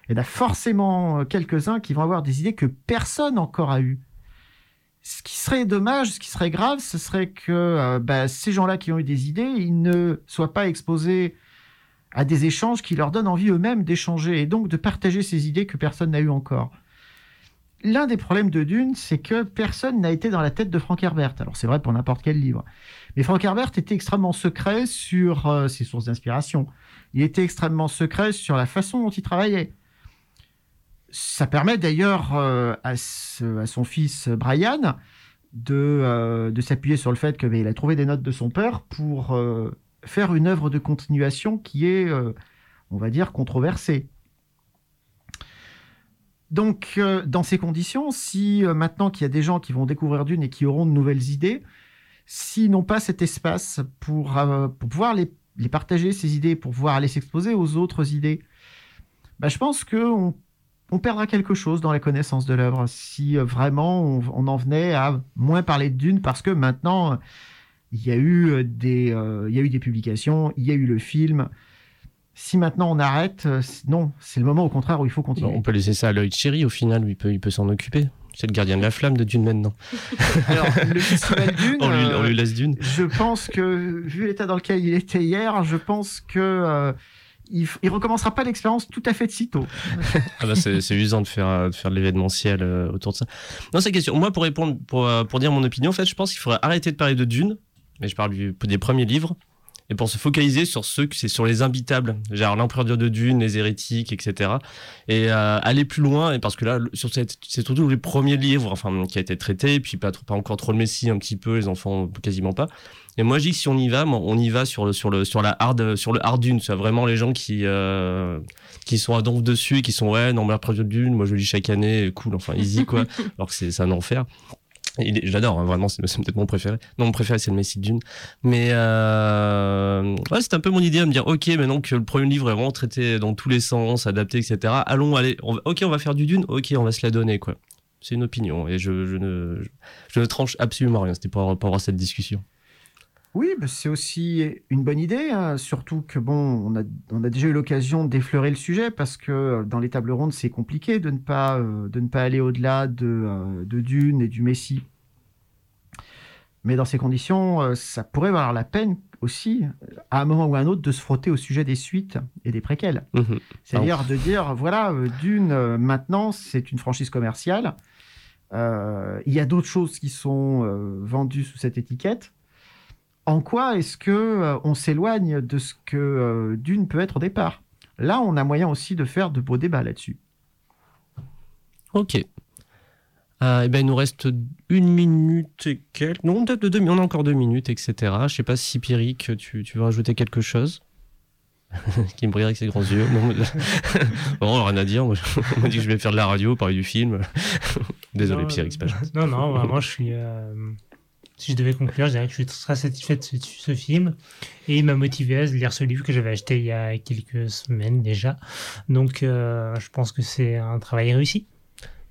il y en a forcément euh, quelques-uns qui vont avoir des idées que personne encore a eues. Ce qui serait dommage, ce qui serait grave, ce serait que euh, bah, ces gens-là qui ont eu des idées, ils ne soient pas exposés à des échanges qui leur donnent envie eux-mêmes d'échanger et donc de partager ces idées que personne n'a eues encore. L'un des problèmes de Dune, c'est que personne n'a été dans la tête de Frank Herbert. Alors c'est vrai pour n'importe quel livre. Mais Frank Herbert était extrêmement secret sur euh, ses sources d'inspiration. Il était extrêmement secret sur la façon dont il travaillait. Ça permet d'ailleurs euh, à, son fils Brian de, euh, de s'appuyer sur le fait qu'il a trouvé des notes de son père pour euh, faire une œuvre de continuation qui est, euh, on va dire, controversée. Donc, euh, dans ces conditions, si euh, maintenant qu'il y a des gens qui vont découvrir Dune et qui auront de nouvelles idées, s'ils n'ont pas cet espace pour, euh, pour pouvoir les, les partager, ces idées, pour pouvoir aller s'exposer aux autres idées, bah, je pense qu'on on perdra quelque chose dans la connaissance de l'œuvre si euh, vraiment on, on en venait à moins parler de Dune parce que maintenant il y a eu euh, des, euh, il y a eu des publications, il y a eu le film. Si maintenant on arrête, non, c'est le moment au contraire où il faut continuer. On peut laisser ça à l'œil de chéri, au final, il peut, il peut s'en occuper. C'est le gardien de la flamme de Dune maintenant. <laughs> Alors, le festival <laughs> Dune, On lui, euh, on lui laisse Dune. je pense que, vu l'état dans lequel il était hier, je pense que euh, il, il recommencera pas l'expérience tout à fait de sitôt. <laughs> Ah bah c'est usant de faire, de faire de l'événementiel euh, autour de ça. Non, c'est question. Moi, pour répondre, pour, pour dire mon opinion, en fait, je pense qu'il faudrait arrêter de parler de Dune, mais je parle du- des premiers livres, et pour se focaliser sur ceux que c'est sur les imbitables, genre l'empereur de Dune, les hérétiques, etc. Et euh, aller plus loin, et parce que là, le- c'est surtout les premiers livres, enfin, qui a été traité, puis pas, trop- pas encore trop le Messie, un petit peu, les enfants quasiment pas. Et moi, je dis que si on y va, on y va sur le, sur le, sur la hard, sur le hard Dune, c'est vraiment les gens qui, euh, qui sont à donf dessus et qui sont ouais non mais après de Dune moi je le lis chaque année cool enfin easy quoi <laughs> alors que c'est c'est un enfer Il est- J'adore, hein, vraiment, c'est peut-être mon préféré. Non, mon préféré, c'est le Messie Dune. Mais euh, ouais, c'est un peu mon idée à me dire, ok, maintenant que le premier livre est vraiment traité dans tous les sens, adapté, etc. Allons, allez, ok, on va faire du Dune, ok, on va se la donner, quoi. C'est une opinion et je, je ne, je, je ne tranche absolument rien. C'était pour, pour avoir cette discussion. Oui, bah, c'est aussi une bonne idée, hein, surtout que bon, on a, on a déjà eu l'occasion d'effleurer le sujet parce que euh, dans les tables rondes, c'est compliqué de ne pas, euh, de ne pas aller au-delà de, euh, de Dune et du Messie. Mais dans ces conditions, euh, ça pourrait valoir la peine aussi, à un moment ou à un autre, de se frotter au sujet des suites et des préquels. Mhm. C'est-à-dire de dire, voilà, Dune, maintenant, c'est une franchise commerciale. Il y a d'autres choses qui sont vendues sous cette étiquette. En quoi est-ce que euh, on s'éloigne de ce que euh, Dune peut être au départ? Là, on a moyen aussi de faire de beaux débats là-dessus. Ok. Euh, eh ben, il nous reste une minute et quelques. Non, peut-être deux minutes. On a encore deux minutes, etc. Je sais pas si Pierrick, tu, tu veux rajouter quelque chose? <laughs> Qui me brille avec ses grands yeux. Non, mais... <laughs> bon, rien à dire. Moi, je- on m'a dit que je vais faire de la radio, parler du film. <laughs> Désolé, Pierrick, c'est pas gentil. Non, non, vraiment, je suis. Si je devais conclure, je dirais que je suis très satisfait de ce, ce film et il m'a motivé à lire ce livre que j'avais acheté il y a quelques semaines déjà. Donc, euh, je pense que c'est un travail réussi.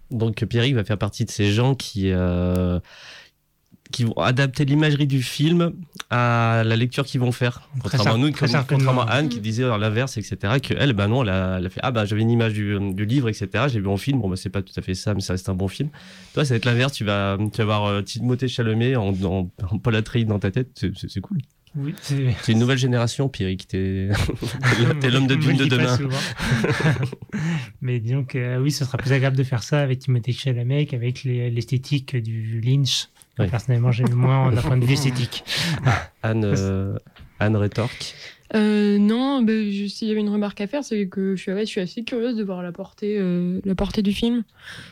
Donc, Pierrick va faire partie de ces gens qui. euh, qui vont adapter l'imagerie du film à la lecture qu'ils vont faire. Contrairement à cer- nous, très comme- certainement. contrairement à Anne qui disait à l'inverse, etc. Que elle, ben non, elle a, elle a fait ah bah j'avais une image du, du livre, etc. J'ai vu en film, bon bah c'est pas tout à fait ça, mais ça reste un bon film. Toi, ça va être l'inverse. Tu vas, tu vas avoir euh, Timothée Chalamet en, en, en dans ta tête. C'est- cool. Oui, c'est. C'est une nouvelle génération, Pierrick. T'es <laughs> l'homme de Dune de demain. <laughs> Mais disons que euh, oui, ce sera plus agréable de faire ça avec Timothée Chalamet qu'avec les- l'esthétique du Lynch. Oui. Personnellement, j'aime moins d'un point de vue <laughs> esthétique. Anne, euh, Anne rétorque. Euh, non, bah, je- s'il y avait une remarque à faire, c'est que je suis, ouais, je suis assez curieuse de voir la portée, euh, la portée du film.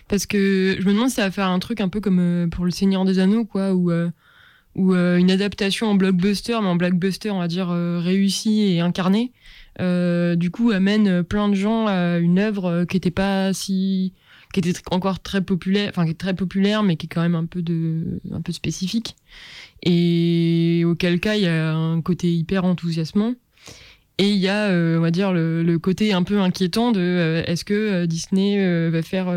Parce que je me demande si ça va faire un truc un peu comme euh, pour Le Seigneur des Anneaux, quoi, où, où une adaptation en blockbuster, mais en blockbuster, on va dire, euh, réussie et incarnée, euh, du coup, amène plein de gens à une œuvre qui était pas si. Qui était encore très populaire, enfin, qui est très populaire, mais qui est quand même un peu, de, un peu spécifique. Et auquel cas, il y a un côté hyper enthousiasmant. Et il y a, euh, on va dire, le, côté un peu inquiétant de euh, est-ce que euh, Disney va faire,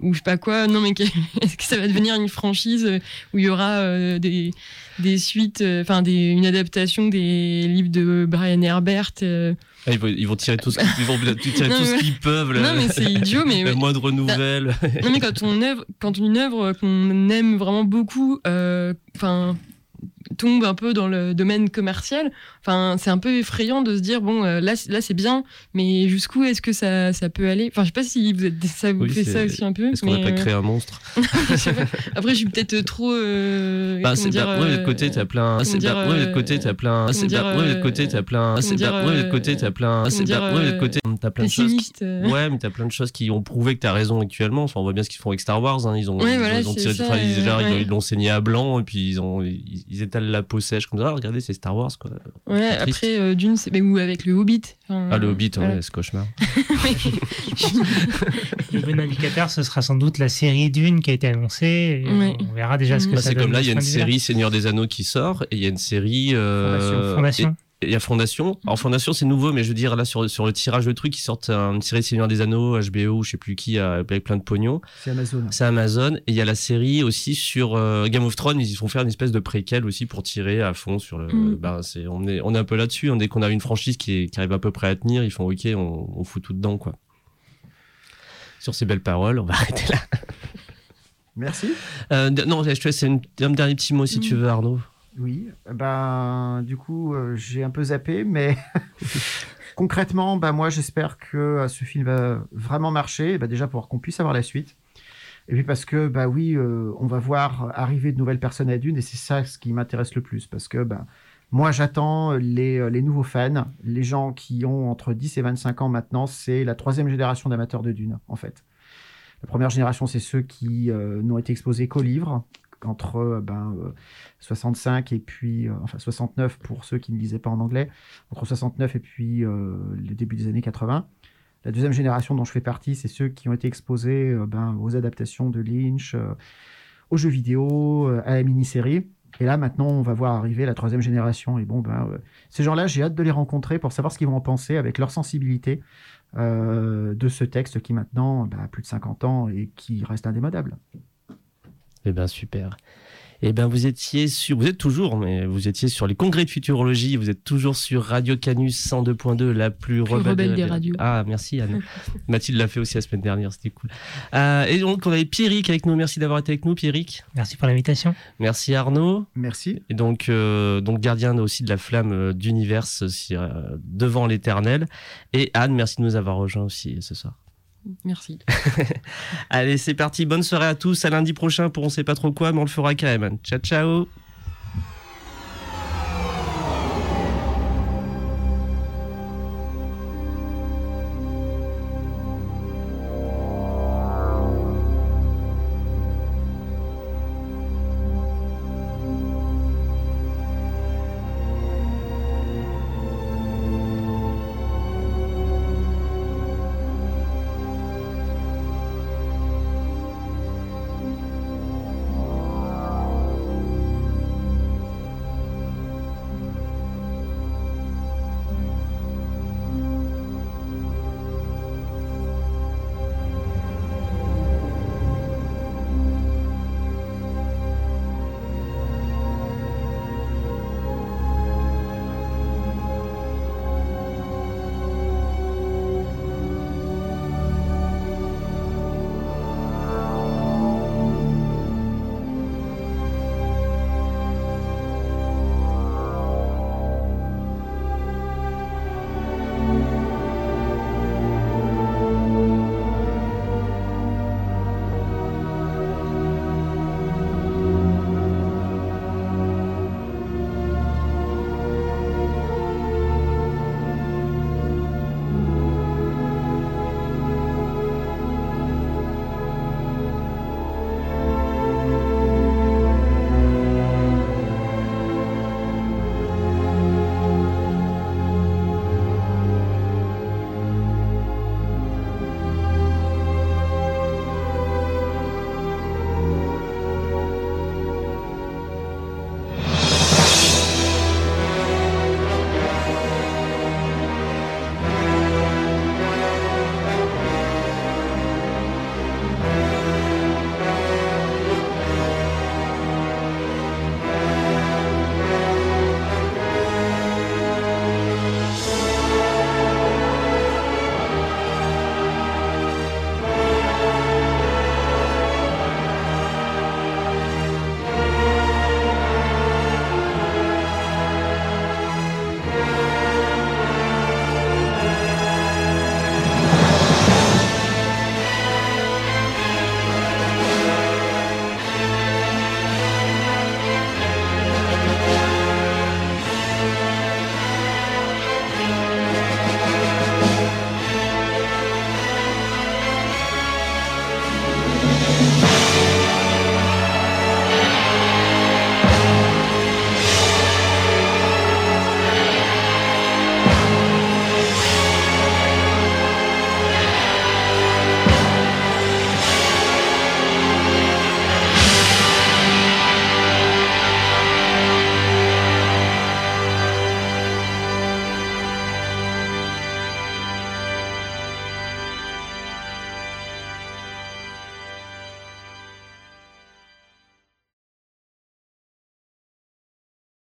ou je sais pas quoi, non mais <laughs> est-ce que ça va devenir une franchise où il y aura des, des suites, enfin une adaptation des livres de Brian Herbert. Ah, ils, vont, ils vont tirer tout ce qu'ils ils vont tirer Non, tout ce mais- qu'ils peuvent. Non mais c'est idiot, mais <laughs> La moindre nouvelle. non mais quand on œuvre, quand une œuvre qu'on aime vraiment beaucoup, euh, enfin tombe un peu dans le domaine commercial, enfin c'est un peu effrayant de se dire bon euh, là c'est- là c'est bien, mais jusqu'où est-ce que ça, ça peut aller? Enfin je sais pas si vous êtes ça vous Oui, fait c'est- ça aussi un peu. Est-ce qu'on n'a pas euh, créé un monstre <laughs> je. Après je suis peut-être trop. Euh, Bah, c'est dire, bah, de l'autre euh, côté, t'as plein. comment C'est bah, de côté, t'as plein. C'est dire, bah, de côté, t'as plein. comment C'est bah, de côté, t'as plein. C'est comment bah, de côté. t'as plein de choses. Ouais, mais t'as plein de choses qui ont prouvé que t'as raison actuellement. On voit bien ce qu'ils font avec Star Wars. Hein. Ils ont, ils, ont c'est tiré ils- l'ont saigné à blanc et puis ils ont, ils, ils la peau sèche comme ça. Ah, regardez, c'est Star Wars quoi. Ouais, après, euh, d'une, c'est- mais ou avec le Hobbit. Enfin, Ah, le Hobbit, voilà. ouais, ce cauchemar. <laughs> Le bon indicateur, ce sera sans doute la série Dune qui a été annoncée. et Ouais. On verra déjà ce que Bah, ça c'est comme là, il y a une série Seigneur des Anneaux qui sort et il y a une série. euh, Fondation. et- Il y a Fondation. Alors Fondation c'est nouveau, mais je veux dire là sur, sur le tirage de trucs, ils sortent une série Seigneur des Anneaux, HBO, ou je sais plus qui, euh, avec plein de pognon. C'est Amazon. C'est Amazon. Et il y a la série aussi sur euh, Game of Thrones. Ils font faire une espèce de préquel aussi pour tirer à fond sur le. Mm. Ben, c'est, on, est, on est un peu là-dessus. Dès qu'on a une franchise qui, est- qui arrive à peu près à tenir, ils font OK, on, on fout tout dedans. quoi. Sur ces belles paroles, on va <laughs> arrêter là. Merci. Euh, non, je te laisse un dernier petit mot si tu Mm. veux, Arnaud. Oui, ben du coup euh, j'ai un peu zappé, mais <laughs> concrètement, ben moi j'espère que euh, ce film va vraiment marcher, ben, déjà pour qu'on puisse avoir la suite, et puis parce que bah oui, euh, on va voir arriver de nouvelles personnes à Dune, et c'est ça ce qui m'intéresse le plus, parce que ben moi j'attends les, les nouveaux fans, les gens qui ont entre 10 et 25 ans maintenant, c'est la troisième génération d'amateurs de Dune en fait. La première génération, c'est ceux qui n'ont été exposés qu'aux livres, entre euh, ben, euh, 65 et puis, euh, enfin 69 pour ceux qui ne lisaient pas en anglais, entre 69 et puis le début des années 80. La deuxième génération dont je fais partie, c'est ceux qui ont été exposés ben, aux adaptations de Lynch, aux jeux vidéo, à la mini-série. Et là, maintenant, on va voir arriver la troisième génération. Et bon, ben, ces gens-là, j'ai hâte de les rencontrer pour savoir ce qu'ils vont en penser avec leur sensibilité de ce texte qui maintenant ben, a plus de 50 ans et qui reste indémodable. Eh ben super. Eh ben vous étiez sur, vous êtes toujours, mais vous étiez sur les congrès de futurologie. Vous êtes toujours sur Radio Canus 102.2, la plus, rebelle des radios. Ah merci Anne. <laughs> Mathilde l'a fait aussi la semaine dernière, c'était cool. Euh, et donc on avait Pierrick avec nous. Merci d'avoir été avec nous, Pierrick. Merci pour l'invitation. Merci Arnaud. Merci. Et donc, euh, donc gardien aussi de la flamme euh, d'univers euh, devant l'éternel. Et Anne, merci de nous avoir rejoints aussi ce soir. Merci. <laughs> Allez, c'est parti. Bonne soirée à tous. À lundi prochain pour on sait pas trop quoi, mais on le fera quand même. Ciao, ciao.